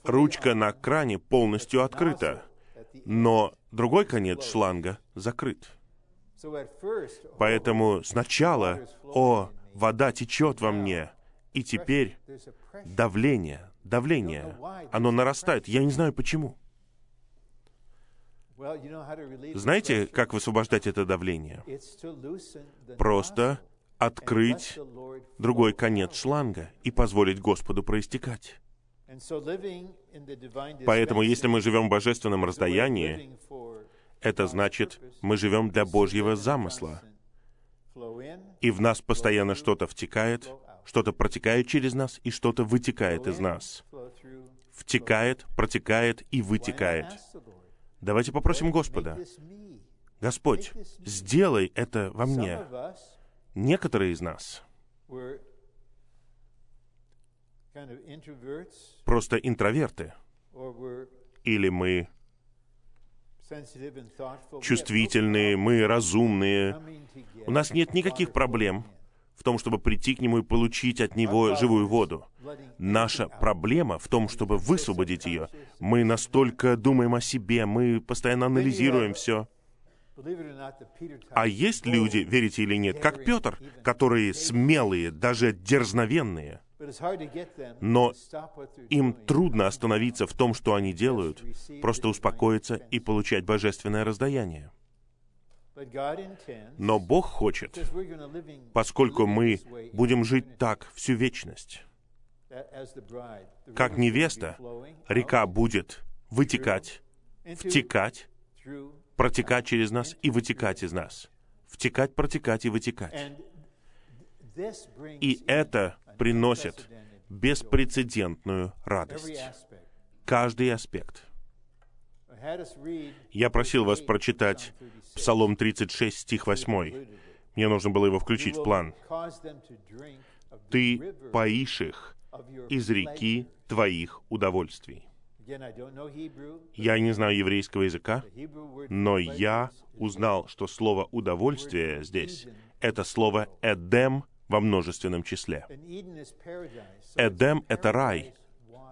ручка на кране полностью открыта, но другой конец шланга закрыт. Поэтому сначала, о, вода течет во мне, и теперь давление, давление, оно нарастает. Я не знаю почему. Знаете, как высвобождать это давление? Просто открыть другой конец шланга и позволить Господу проистекать. Поэтому, если мы живем в божественном раздаянии, это значит, мы живем для Божьего замысла. И в нас постоянно что-то втекает, что-то протекает через нас, и что-то вытекает из нас. Втекает, протекает и вытекает. Давайте попросим Господа, Господь, сделай это во мне. Некоторые из нас просто интроверты, или мы чувствительные, мы разумные. У нас нет никаких проблем в том, чтобы прийти к Нему и получить от Него живую воду. Наша проблема в том, чтобы высвободить ее. Мы настолько думаем о себе, мы постоянно анализируем все. А есть люди, верите или нет, как Петр, которые смелые, даже дерзновенные, но им трудно остановиться в том, что они делают, просто успокоиться и получать божественное раздаяние. Но Бог хочет, поскольку мы будем жить так всю вечность, как невеста, река будет вытекать, втекать, протекать через нас и вытекать из нас. Втекать, протекать и вытекать. И это приносит беспрецедентную радость. Каждый аспект. Я просил вас прочитать Псалом 36, стих 8. Мне нужно было его включить в план. «Ты поишь их из реки твоих удовольствий». Я не знаю еврейского языка, но я узнал, что слово «удовольствие» здесь — это слово «эдем» во множественном числе. Эдем — это рай,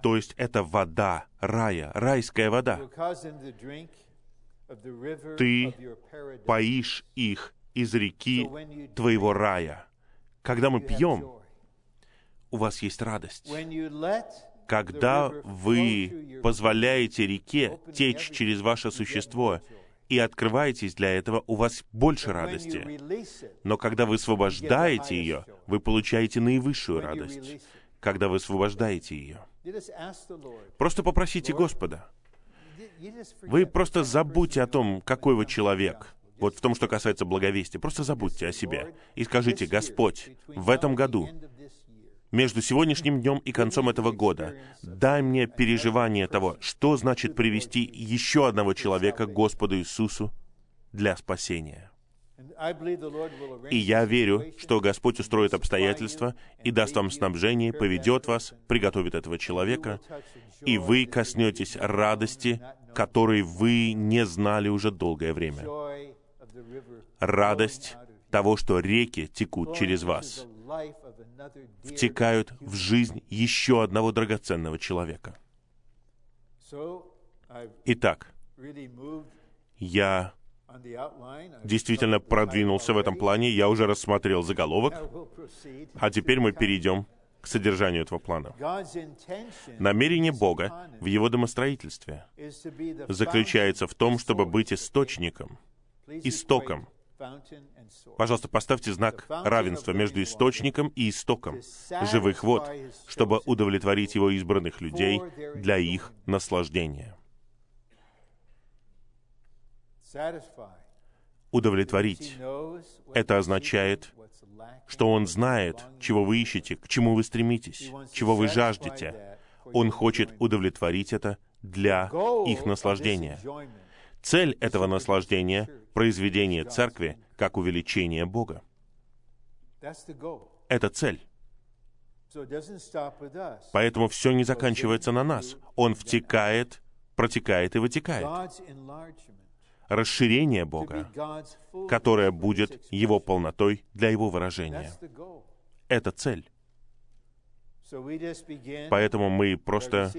то есть это вода рая, райская вода. Ты поишь их из реки твоего рая. Когда мы пьем, у вас есть радость. Когда вы позволяете реке течь через ваше существо и открываетесь для этого, у вас больше радости. Но когда вы освобождаете ее, вы получаете наивысшую радость, когда вы освобождаете ее. Просто попросите Господа. Вы просто забудьте о том, какой вы человек. Вот в том, что касается благовестия. Просто забудьте о себе и скажите, Господь, в этом году между сегодняшним днем и концом этого года. Дай мне переживание того, что значит привести еще одного человека к Господу Иисусу для спасения. И я верю, что Господь устроит обстоятельства и даст вам снабжение, поведет вас, приготовит этого человека, и вы коснетесь радости, которой вы не знали уже долгое время. Радость того, что реки текут через вас втекают в жизнь еще одного драгоценного человека. Итак, я действительно продвинулся в этом плане, я уже рассмотрел заголовок, а теперь мы перейдем к содержанию этого плана. Намерение Бога в его домостроительстве заключается в том, чтобы быть источником, истоком Пожалуйста, поставьте знак равенства между источником и истоком живых вод, чтобы удовлетворить его избранных людей для их наслаждения. Удовлетворить. Это означает, что Он знает, чего вы ищете, к чему вы стремитесь, чего вы жаждете. Он хочет удовлетворить это для их наслаждения. Цель этого наслаждения — произведение церкви как увеличение Бога. Это цель. Поэтому все не заканчивается на нас. Он втекает, протекает и вытекает. Расширение Бога, которое будет Его полнотой для Его выражения. Это цель. Поэтому мы просто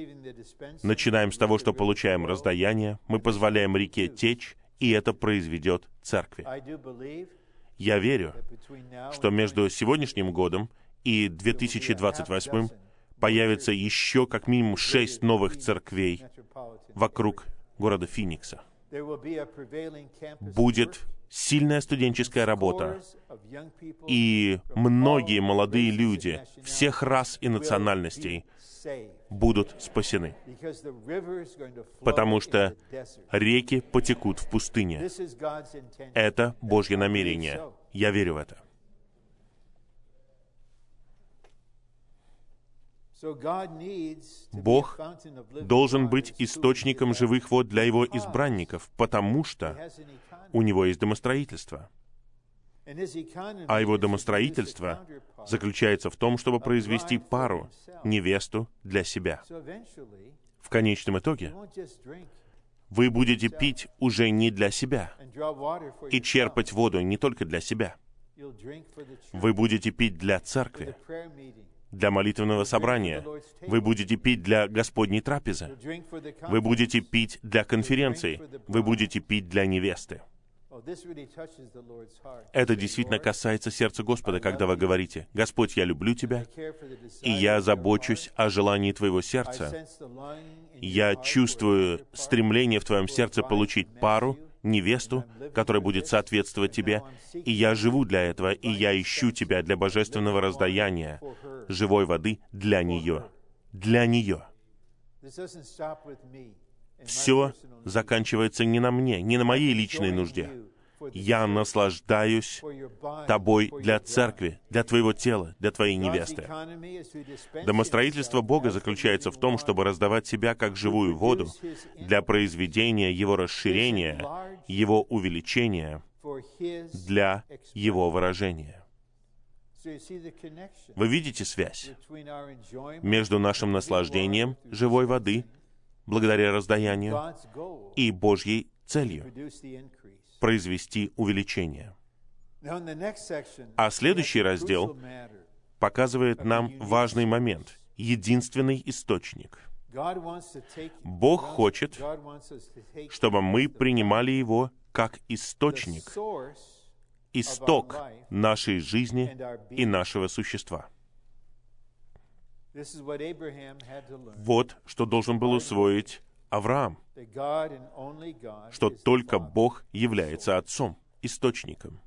начинаем с того, что получаем раздаяние, мы позволяем реке течь, и это произведет церкви. Я верю, что между сегодняшним годом и 2028 появится еще как минимум шесть новых церквей вокруг города Финикса. Будет сильная студенческая работа, и многие молодые люди всех рас и национальностей будут спасены, потому что реки потекут в пустыне. Это Божье намерение. Я верю в это. Бог должен быть источником живых вод для Его избранников, потому что у него есть домостроительство. А его домостроительство заключается в том, чтобы произвести пару, невесту для себя. В конечном итоге вы будете пить уже не для себя и черпать воду не только для себя. Вы будете пить для церкви, для молитвенного собрания. Вы будете пить для Господней трапезы. Вы будете пить для конференции. Вы будете пить для невесты. Это действительно касается сердца Господа, когда вы говорите, «Господь, я люблю Тебя, и я забочусь о желании Твоего сердца. Я чувствую стремление в Твоем сердце получить пару, невесту, которая будет соответствовать Тебе, и я живу для этого, и я ищу Тебя для божественного раздаяния, живой воды для нее. Для нее. Все заканчивается не на мне, не на моей личной нужде. Я наслаждаюсь тобой для церкви, для твоего тела, для твоей невесты. Домостроительство Бога заключается в том, чтобы раздавать себя как живую воду для произведения Его расширения, Его увеличения, для Его выражения. Вы видите связь между нашим наслаждением живой воды, благодаря раздаянию, и Божьей целью произвести увеличение. А следующий раздел показывает нам важный момент, единственный источник. Бог хочет, чтобы мы принимали его как источник, исток нашей жизни и нашего существа. Вот что должен был усвоить Авраам, что только Бог является Отцом, источником.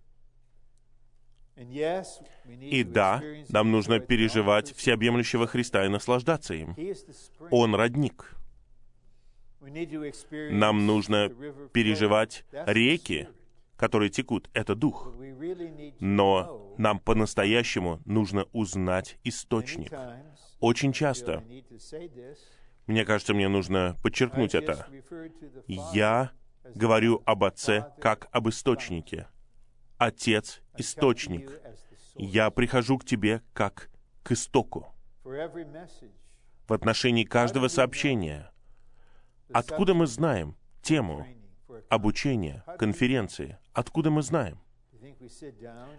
И да, нам нужно переживать всеобъемлющего Христа и наслаждаться им. Он родник. Нам нужно переживать реки, которые текут. Это Дух. Но нам по-настоящему нужно узнать источник. Очень часто мне кажется, мне нужно подчеркнуть это. Я говорю об Отце как об источнике. Отец — источник. Я прихожу к тебе как к истоку. В отношении каждого сообщения. Откуда мы знаем тему обучения, конференции? Откуда мы знаем?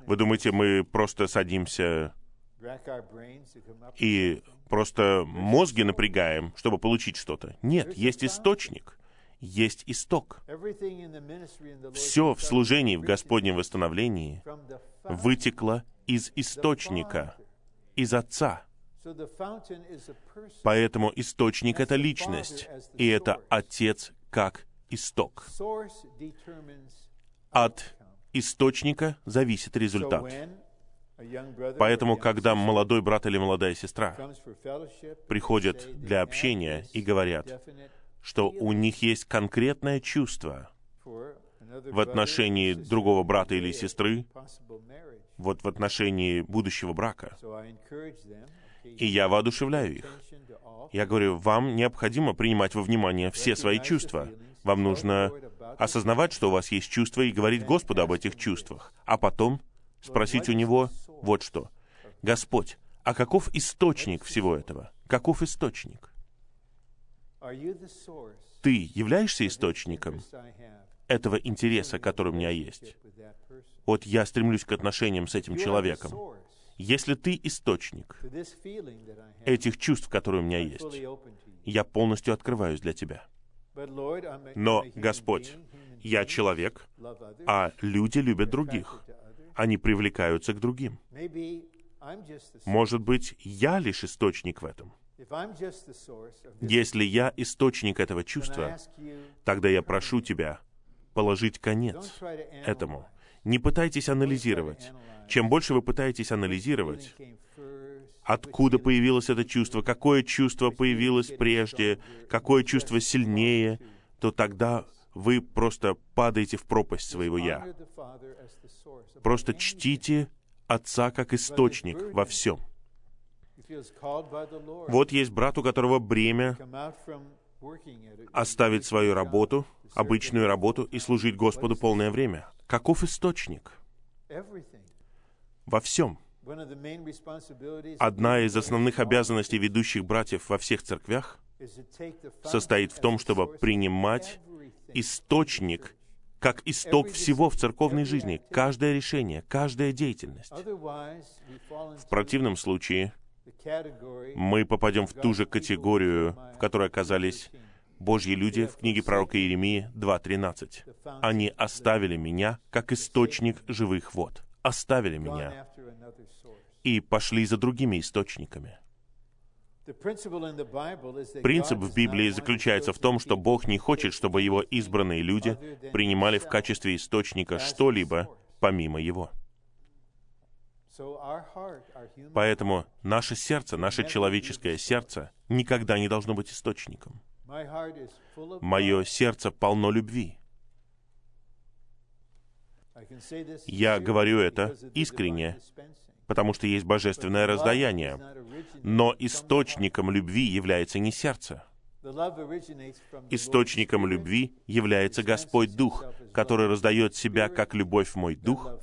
Вы думаете, мы просто садимся и просто мозги напрягаем, чтобы получить что-то. Нет, есть источник, есть исток. Все в служении в Господнем восстановлении вытекло из источника, из Отца. Поэтому источник — это личность, и это Отец как исток. От источника зависит результат. Поэтому, когда молодой брат или молодая сестра приходят для общения и говорят, что у них есть конкретное чувство в отношении другого брата или сестры, вот в отношении будущего брака, и я воодушевляю их. Я говорю, вам необходимо принимать во внимание все свои чувства. Вам нужно осознавать, что у вас есть чувства, и говорить Господу об этих чувствах, а потом спросить у Него, вот что. Господь, а каков источник всего этого? Каков источник? Ты являешься источником этого интереса, который у меня есть? Вот я стремлюсь к отношениям с этим человеком. Если ты источник этих чувств, которые у меня есть, я полностью открываюсь для тебя. Но, Господь, я человек, а люди любят других они привлекаются к другим. Может быть, я лишь источник в этом. Если я источник этого чувства, тогда я прошу тебя положить конец этому. Не пытайтесь анализировать. Чем больше вы пытаетесь анализировать, откуда появилось это чувство, какое чувство появилось прежде, какое чувство сильнее, то тогда вы просто падаете в пропасть своего «я». Просто чтите Отца как источник во всем. Вот есть брат, у которого бремя оставить свою работу обычную работу и служить Господу полное время. Каков источник? Во всем. Одна из основных обязанностей ведущих братьев во всех церквях состоит в том, чтобы принимать источник как исток всего в церковной жизни, каждое решение, каждая деятельность. В противном случае мы попадем в ту же категорию, в которой оказались Божьи люди в книге пророка Иеремии 2.13. «Они оставили меня, как источник живых вод». Оставили меня и пошли за другими источниками. Принцип в Библии заключается в том, что Бог не хочет, чтобы Его избранные люди принимали в качестве источника что-либо помимо Его. Поэтому наше сердце, наше человеческое сердце никогда не должно быть источником. Мое сердце полно любви. Я говорю это искренне, потому что есть божественное раздаяние. Но источником любви является не сердце. Источником любви является Господь Дух, который раздает себя как любовь в мой дух,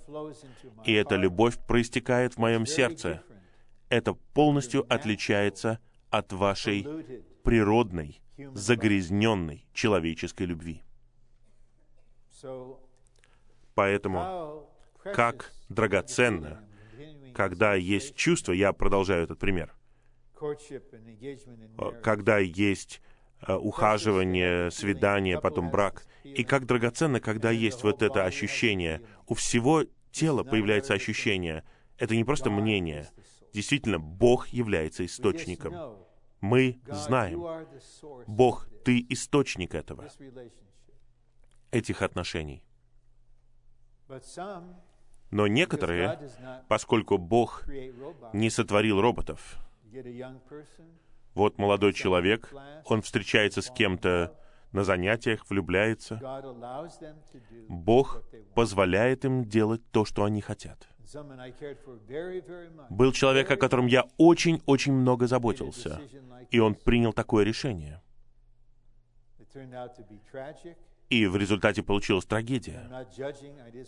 и эта любовь проистекает в моем сердце. Это полностью отличается от вашей природной, загрязненной человеческой любви. Поэтому, как драгоценно когда есть чувство, я продолжаю этот пример, когда есть э, ухаживание, свидание, потом брак. И как драгоценно, когда есть вот это ощущение. У всего тела появляется ощущение. Это не просто мнение. Действительно, Бог является источником. Мы знаем, Бог, Ты источник этого, этих отношений. Но некоторые, поскольку Бог не сотворил роботов, вот молодой человек, он встречается с кем-то на занятиях, влюбляется. Бог позволяет им делать то, что они хотят. Был человек, о котором я очень-очень много заботился, и он принял такое решение. И в результате получилась трагедия.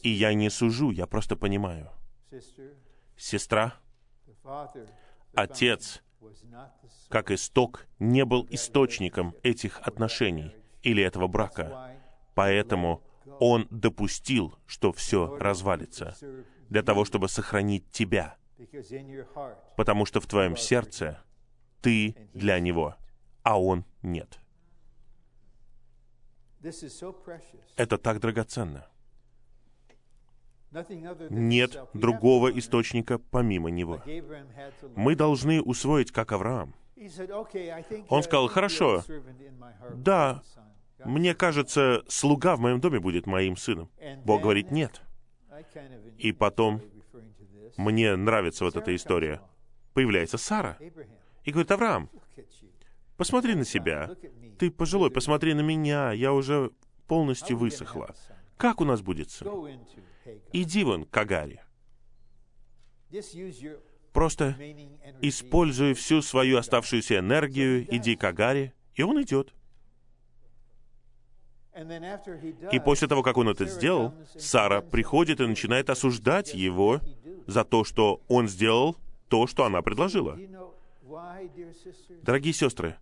И я не сужу, я просто понимаю. Сестра, отец, как исток, не был источником этих отношений или этого брака. Поэтому он допустил, что все развалится, для того, чтобы сохранить тебя. Потому что в твоем сердце ты для него, а он нет. Это так драгоценно. Нет другого источника помимо него. Мы должны усвоить, как Авраам. Он сказал, хорошо, да, мне кажется, слуга в моем доме будет моим сыном. Бог говорит, нет. И потом, мне нравится вот эта история, появляется Сара и говорит, Авраам, посмотри на себя, ты пожилой, посмотри на меня, я уже полностью высохла. Как у нас будет сын? Иди вон к Агаре. Просто используй всю свою оставшуюся энергию, иди к Агаре, и он идет. И после того, как он это сделал, Сара приходит и начинает осуждать его за то, что он сделал то, что она предложила. Дорогие сестры,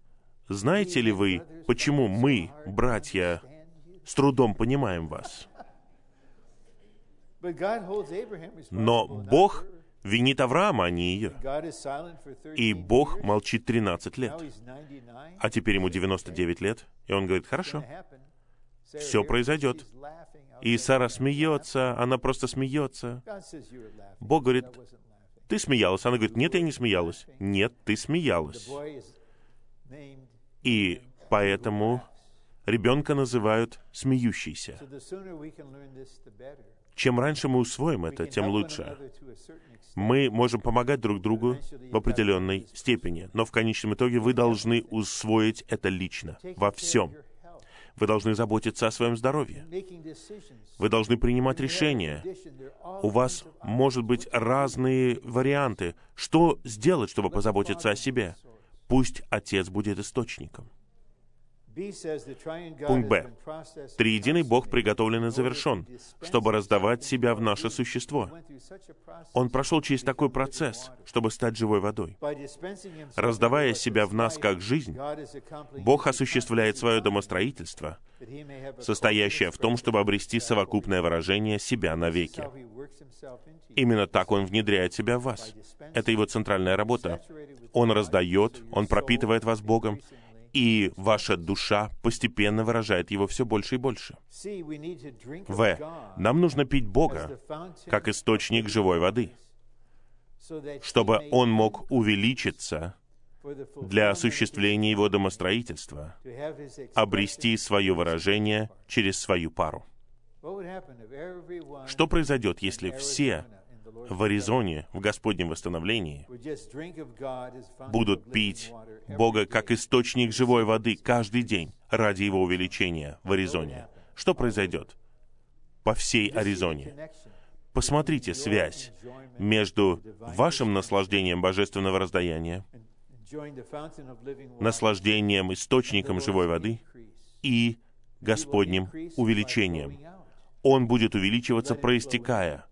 знаете ли вы, почему мы, братья, с трудом понимаем вас? Но Бог винит Авраама, а не ее. И Бог молчит 13 лет. А теперь ему 99 лет, и он говорит, хорошо, все произойдет. И Сара смеется, она просто смеется. Бог говорит, ты смеялась. Она говорит, нет, я не смеялась. Нет, ты смеялась. И поэтому ребенка называют смеющийся. Чем раньше мы усвоим это, тем лучше. Мы можем помогать друг другу в определенной степени, но в конечном итоге вы должны усвоить это лично, во всем. Вы должны заботиться о своем здоровье. Вы должны принимать решения. У вас может быть разные варианты. Что сделать, чтобы позаботиться о себе? Пусть Отец будет источником. Пункт Б. Триединый Бог приготовлен и завершен, чтобы раздавать себя в наше существо. Он прошел через такой процесс, чтобы стать живой водой. Раздавая себя в нас как жизнь, Бог осуществляет свое домостроительство, состоящее в том, чтобы обрести совокупное выражение себя навеки. Именно так Он внедряет себя в вас. Это Его центральная работа. Он раздает, Он пропитывает вас Богом, и ваша душа постепенно выражает его все больше и больше. В. Нам нужно пить Бога как источник живой воды, чтобы Он мог увеличиться для осуществления Его домостроительства, обрести свое выражение через свою пару. Что произойдет, если все в Аризоне, в Господнем восстановлении, будут пить Бога как источник живой воды каждый день ради Его увеличения в Аризоне. Что произойдет по всей Аризоне? Посмотрите связь между вашим наслаждением божественного раздаяния, наслаждением источником живой воды и Господним увеличением. Он будет увеличиваться, проистекая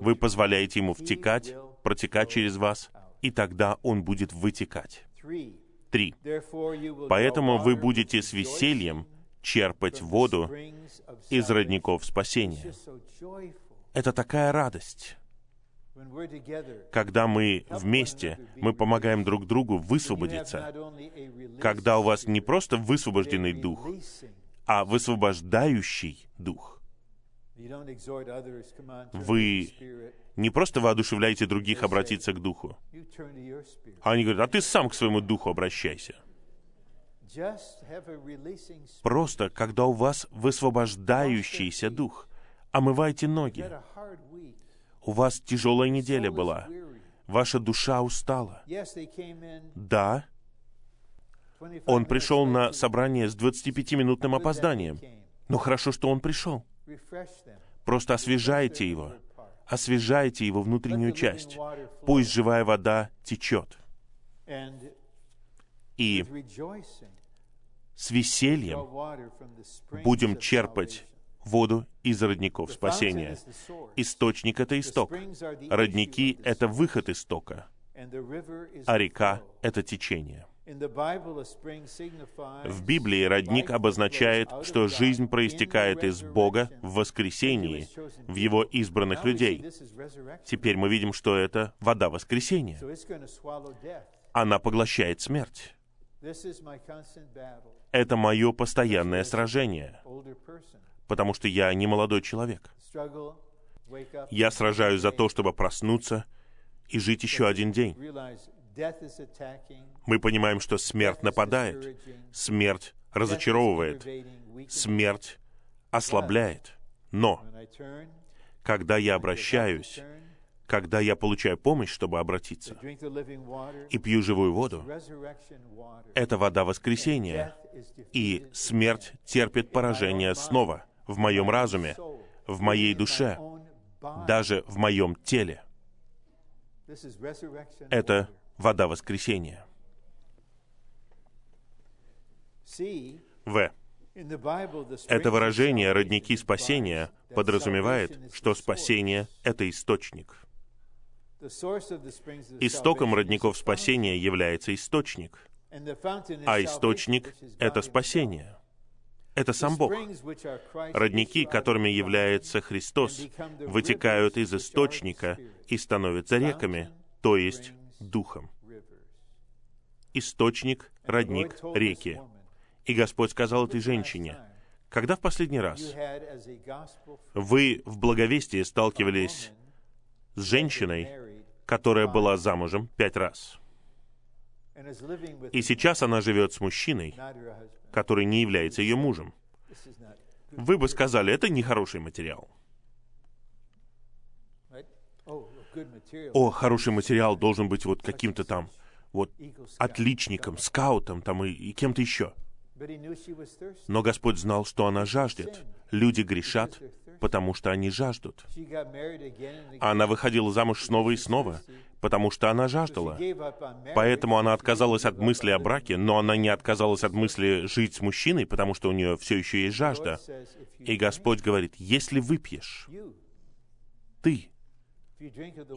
вы позволяете ему втекать, протекать через вас, и тогда он будет вытекать. Три. Поэтому вы будете с весельем черпать воду из родников спасения. Это такая радость. Когда мы вместе, мы помогаем друг другу высвободиться. Когда у вас не просто высвобожденный дух, а высвобождающий дух. Вы не просто воодушевляете других обратиться к Духу. А они говорят, а ты сам к своему Духу обращайся. Просто, когда у вас высвобождающийся Дух, омывайте ноги. У вас тяжелая неделя была. Ваша душа устала. Да, он пришел на собрание с 25-минутным опозданием. Но хорошо, что он пришел. Просто освежайте его. Освежайте его внутреннюю часть. Пусть живая вода течет. И с весельем будем черпать воду из родников спасения. Источник — это исток. Родники — это выход истока. А река — это течение. В Библии родник обозначает, что жизнь проистекает из Бога в воскресении, в Его избранных людей. Теперь мы видим, что это вода воскресения. Она поглощает смерть. Это мое постоянное сражение, потому что я не молодой человек. Я сражаюсь за то, чтобы проснуться и жить еще один день. Мы понимаем, что смерть нападает, смерть разочаровывает, смерть ослабляет. Но, когда я обращаюсь, когда я получаю помощь, чтобы обратиться, и пью живую воду, это вода воскресения, и смерть терпит поражение снова в моем разуме, в моей душе, даже в моем теле. Это вода воскресения. В. Это выражение «родники спасения» подразумевает, что спасение — это источник. Истоком родников спасения является источник, а источник — это спасение. Это сам Бог. Родники, которыми является Христос, вытекают из источника и становятся реками, то есть Духом. Источник, родник, реки. И Господь сказал этой женщине, когда в последний раз вы в благовестии сталкивались с женщиной, которая была замужем пять раз, и сейчас она живет с мужчиной, который не является ее мужем, вы бы сказали, это нехороший материал. О, хороший материал должен быть вот каким-то там, вот отличником, скаутом там и, и кем-то еще. Но Господь знал, что она жаждет. Люди грешат, потому что они жаждут. Она выходила замуж снова и снова, потому что она жаждала. Поэтому она отказалась от мысли о браке, но она не отказалась от мысли жить с мужчиной, потому что у нее все еще есть жажда. И Господь говорит, если выпьешь, ты,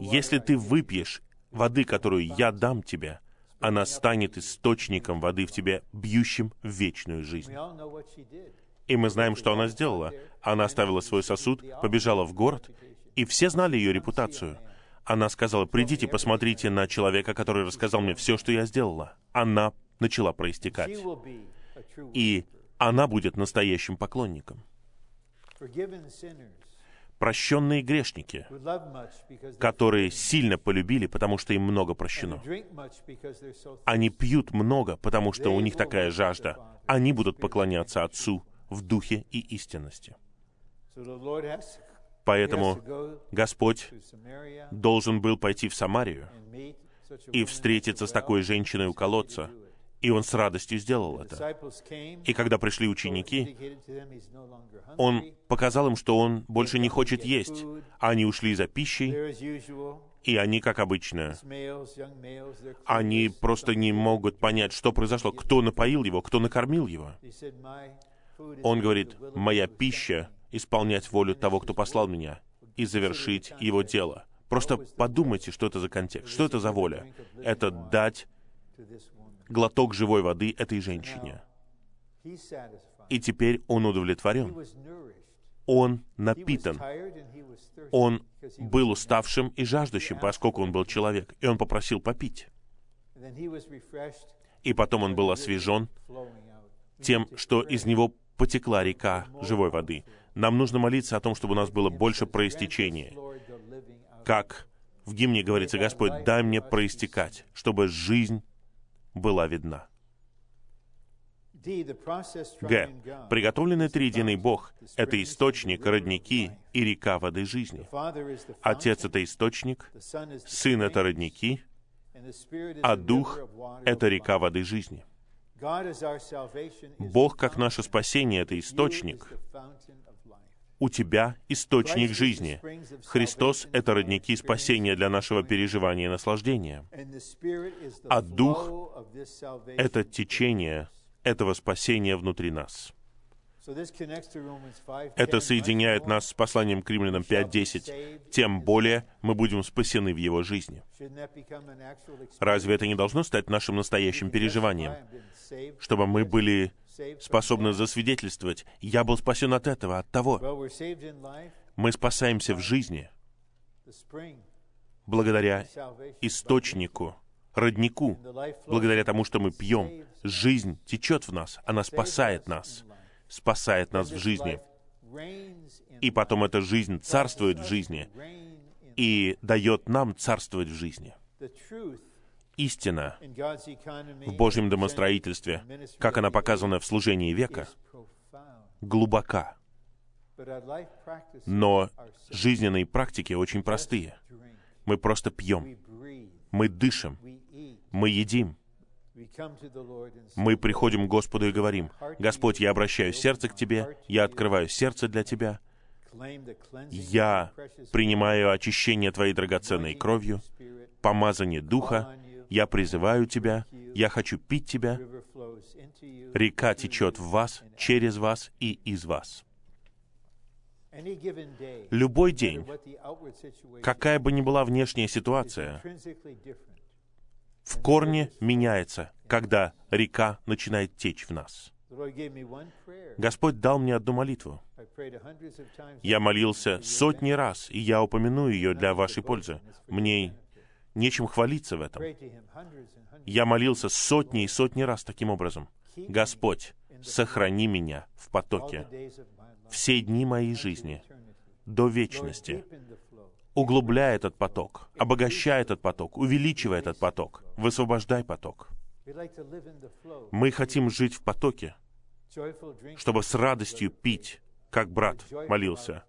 если ты выпьешь воды, которую я дам тебе, она станет источником воды в тебе, бьющим в вечную жизнь. И мы знаем, что она сделала. Она оставила свой сосуд, побежала в город, и все знали ее репутацию. Она сказала, придите, посмотрите на человека, который рассказал мне все, что я сделала. Она начала проистекать. И она будет настоящим поклонником. Прощенные грешники, которые сильно полюбили, потому что им много прощено. Они пьют много, потому что у них такая жажда. Они будут поклоняться Отцу в духе и истинности. Поэтому Господь должен был пойти в Самарию и встретиться с такой женщиной у колодца, и он с радостью сделал это. И когда пришли ученики, он показал им, что он больше не хочет есть. Они ушли за пищей, и они, как обычно, они просто не могут понять, что произошло, кто напоил его, кто накормил его. Он говорит, «Моя пища исполнять волю того, кто послал меня, и завершить его дело. Просто подумайте, что это за контекст, что это за воля. Это дать глоток живой воды этой женщине. И теперь он удовлетворен. Он напитан. Он был уставшим и жаждущим, поскольку он был человек, и он попросил попить. И потом он был освежен тем, что из него потекла река живой воды. Нам нужно молиться о том, чтобы у нас было больше проистечения. Как в гимне говорится, Господь, дай мне проистекать, чтобы жизнь была видна. Г. Приготовленный триединый Бог — это источник, родники и река воды жизни. Отец — это источник, Сын — это родники, а Дух — это река воды жизни. Бог, как наше спасение, — это источник, у тебя источник жизни. Христос — это родники спасения для нашего переживания и наслаждения. А Дух — это течение этого спасения внутри нас. Это соединяет нас с посланием к римлянам 5.10. Тем более мы будем спасены в его жизни. Разве это не должно стать нашим настоящим переживанием? Чтобы мы были способны засвидетельствовать, я был спасен от этого, от того. Мы спасаемся в жизни благодаря источнику, роднику, благодаря тому, что мы пьем. Жизнь течет в нас, она спасает нас, спасает нас в жизни. И потом эта жизнь царствует в жизни и дает нам царствовать в жизни истина. В Божьем домостроительстве, как она показана в служении века, глубока. Но жизненные практики очень простые. Мы просто пьем, мы дышим, мы едим. Мы приходим к Господу и говорим, «Господь, я обращаю сердце к Тебе, я открываю сердце для Тебя, я принимаю очищение Твоей драгоценной кровью, помазание Духа, я призываю тебя, я хочу пить тебя. Река течет в вас, через вас и из вас. Любой день, какая бы ни была внешняя ситуация, в корне меняется, когда река начинает течь в нас. Господь дал мне одну молитву. Я молился сотни раз, и я упомяну ее для вашей пользы. Мне нечем хвалиться в этом. Я молился сотни и сотни раз таким образом. Господь, сохрани меня в потоке. все дни моей жизни. до вечности. Углубляй этот поток, обогащай этот поток, увеличивай этот поток, высвобождай поток. Мы хотим жить в потоке, чтобы с радостью пить, как брат молился,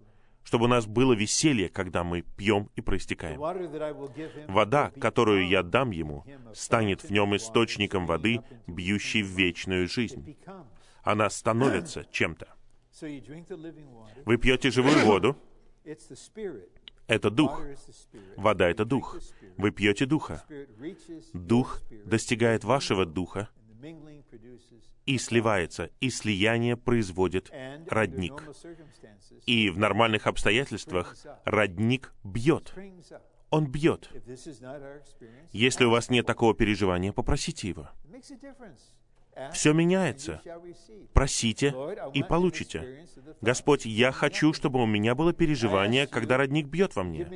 чтобы у нас было веселье, когда мы пьем и проистекаем. Вода, которую я дам ему, станет в нем источником воды, бьющей в вечную жизнь. Она становится чем-то. Вы пьете живую воду. — это дух. Вода — это дух. Вы пьете духа. Дух достигает вашего духа и сливается, и слияние производит родник. И в нормальных обстоятельствах родник бьет. Он бьет. Если у вас нет такого переживания, попросите его. Все меняется. Просите и получите. Господь, я хочу, чтобы у меня было переживание, когда родник бьет во мне.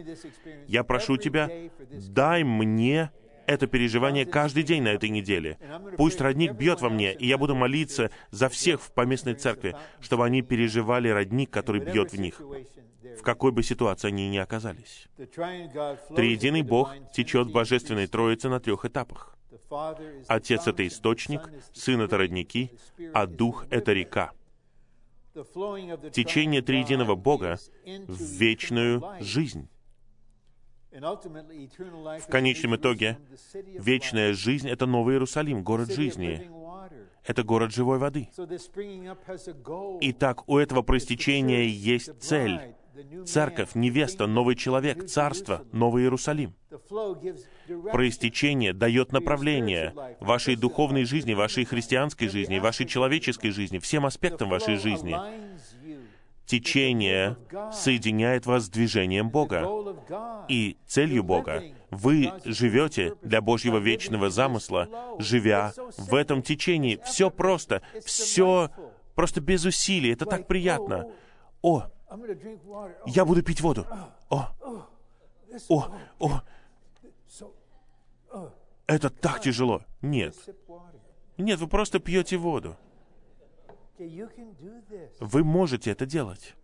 Я прошу Тебя, дай мне это переживание каждый день на этой неделе. Пусть родник бьет во мне, и я буду молиться за всех в поместной церкви, чтобы они переживали родник, который бьет в них, в какой бы ситуации они ни оказались. Триединый Бог течет в Божественной Троице на трех этапах. Отец — это источник, Сын — это родники, а Дух — это река. Течение триединого Бога в вечную жизнь. В конечном итоге, вечная жизнь — это Новый Иерусалим, город жизни. Это город живой воды. Итак, у этого проистечения есть цель. Церковь, невеста, новый человек, царство, Новый Иерусалим. Проистечение дает направление вашей духовной жизни, вашей христианской жизни, вашей человеческой жизни, всем аспектам вашей жизни. Течение соединяет вас с движением Бога. И целью Бога вы живете для Божьего вечного замысла, живя в этом течении. Все просто, все просто без усилий. Это так приятно. О, я буду пить воду. О, о, о. Это так тяжело. Нет. Нет, вы просто пьете воду. Вы можете это делать.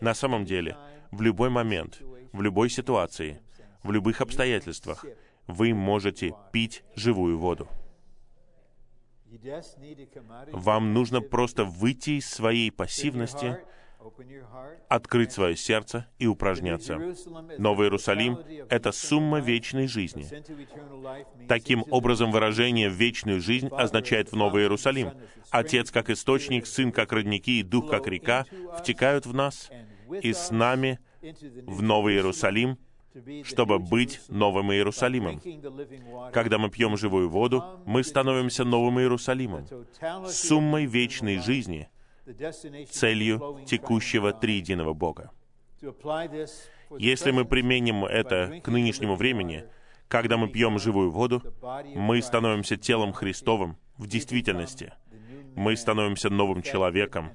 На самом деле, в любой момент, в любой ситуации, в любых обстоятельствах, вы можете пить живую воду. Вам нужно просто выйти из своей пассивности, открыть свое сердце и упражняться. Новый Иерусалим — это сумма вечной жизни. Таким образом, выражение «вечную жизнь» означает в Новый Иерусалим. Отец как источник, Сын как родники и Дух как река втекают в нас и с нами в Новый Иерусалим, чтобы быть Новым Иерусалимом. Когда мы пьем живую воду, мы становимся Новым Иерусалимом, суммой вечной жизни — целью текущего триединого Бога. Если мы применим это к нынешнему времени, когда мы пьем живую воду, мы становимся телом Христовым в действительности. Мы становимся новым человеком,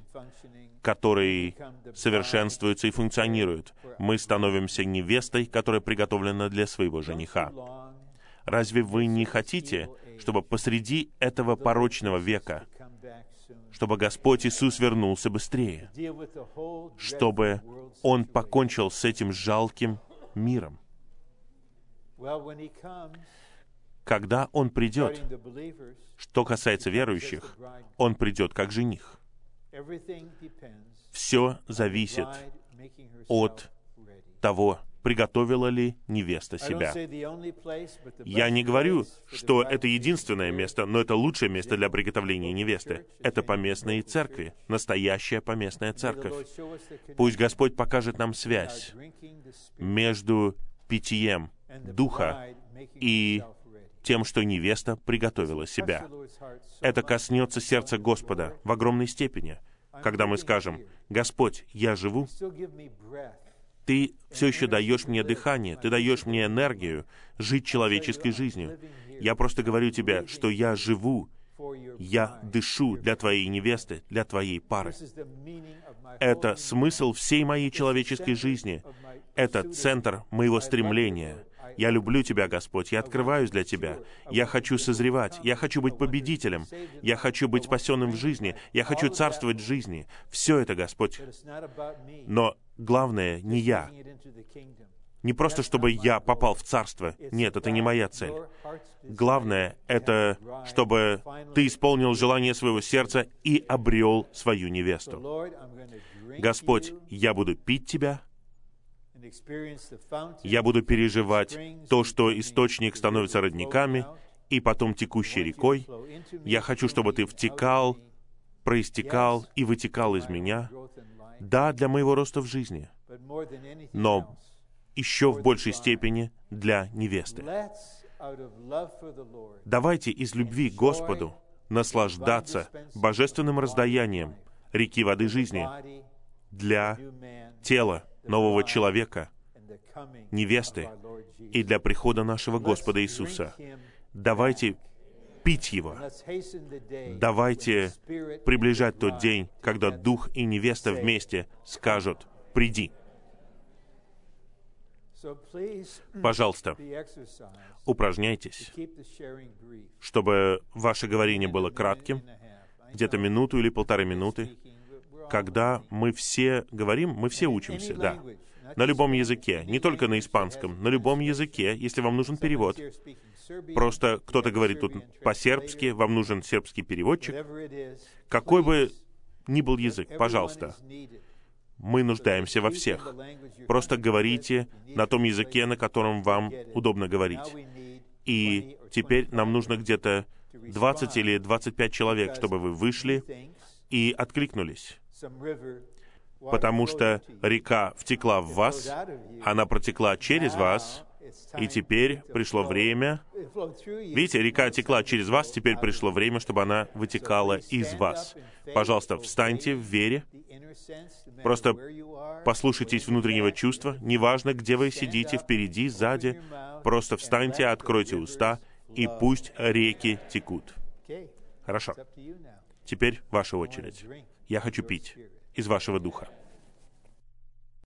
который совершенствуется и функционирует. Мы становимся невестой, которая приготовлена для своего жениха. Разве вы не хотите, чтобы посреди этого порочного века чтобы Господь Иисус вернулся быстрее, чтобы Он покончил с этим жалким миром. Когда Он придет, что касается верующих, Он придет как жених. Все зависит от того, приготовила ли невеста себя. Я не говорю, что это единственное место, но это лучшее место для приготовления невесты. Это поместные церкви, настоящая поместная церковь. Пусть Господь покажет нам связь между питьем Духа и тем, что невеста приготовила себя. Это коснется сердца Господа в огромной степени, когда мы скажем, «Господь, я живу, ты все еще даешь мне дыхание, ты даешь мне энергию жить человеческой жизнью. Я просто говорю тебе, что я живу, я дышу для твоей невесты, для твоей пары. Это смысл всей моей человеческой жизни. Это центр моего стремления. Я люблю Тебя, Господь, я открываюсь для Тебя. Я хочу созревать, я хочу быть победителем, я хочу быть спасенным в жизни, я хочу царствовать в жизни. Все это, Господь. Но главное не я. Не просто, чтобы я попал в царство. Нет, это не моя цель. Главное — это чтобы ты исполнил желание своего сердца и обрел свою невесту. Господь, я буду пить Тебя, я буду переживать то, что источник становится родниками, и потом текущей рекой. Я хочу, чтобы ты втекал, проистекал и вытекал из меня, да, для моего роста в жизни. Но еще в большей степени для невесты. Давайте из любви к Господу наслаждаться божественным раздаянием реки воды жизни для тела нового человека, невесты и для прихода нашего Господа Иисуса. Давайте пить его. Давайте приближать тот день, когда Дух и невеста вместе скажут «Приди». [CLEARS THROAT] Пожалуйста, упражняйтесь, чтобы ваше говорение было кратким, где-то минуту или полторы минуты. Когда мы все говорим, мы все учимся, да. На любом языке, не только на испанском, на любом языке, если вам нужен перевод. Просто кто-то говорит тут по-сербски, вам нужен сербский переводчик. Какой бы ни был язык, пожалуйста, мы нуждаемся во всех. Просто говорите на том языке, на котором вам удобно говорить. И теперь нам нужно где-то 20 или 25 человек, чтобы вы вышли и откликнулись. Потому что река втекла в вас, она протекла через вас, и теперь пришло время... Видите, река текла через вас, теперь пришло время, чтобы она вытекала из вас. Пожалуйста, встаньте в вере, просто послушайтесь внутреннего чувства, неважно, где вы сидите, впереди, сзади, просто встаньте, откройте уста, и пусть реки текут. Хорошо. Теперь ваша очередь. Я хочу пить из вашего духа.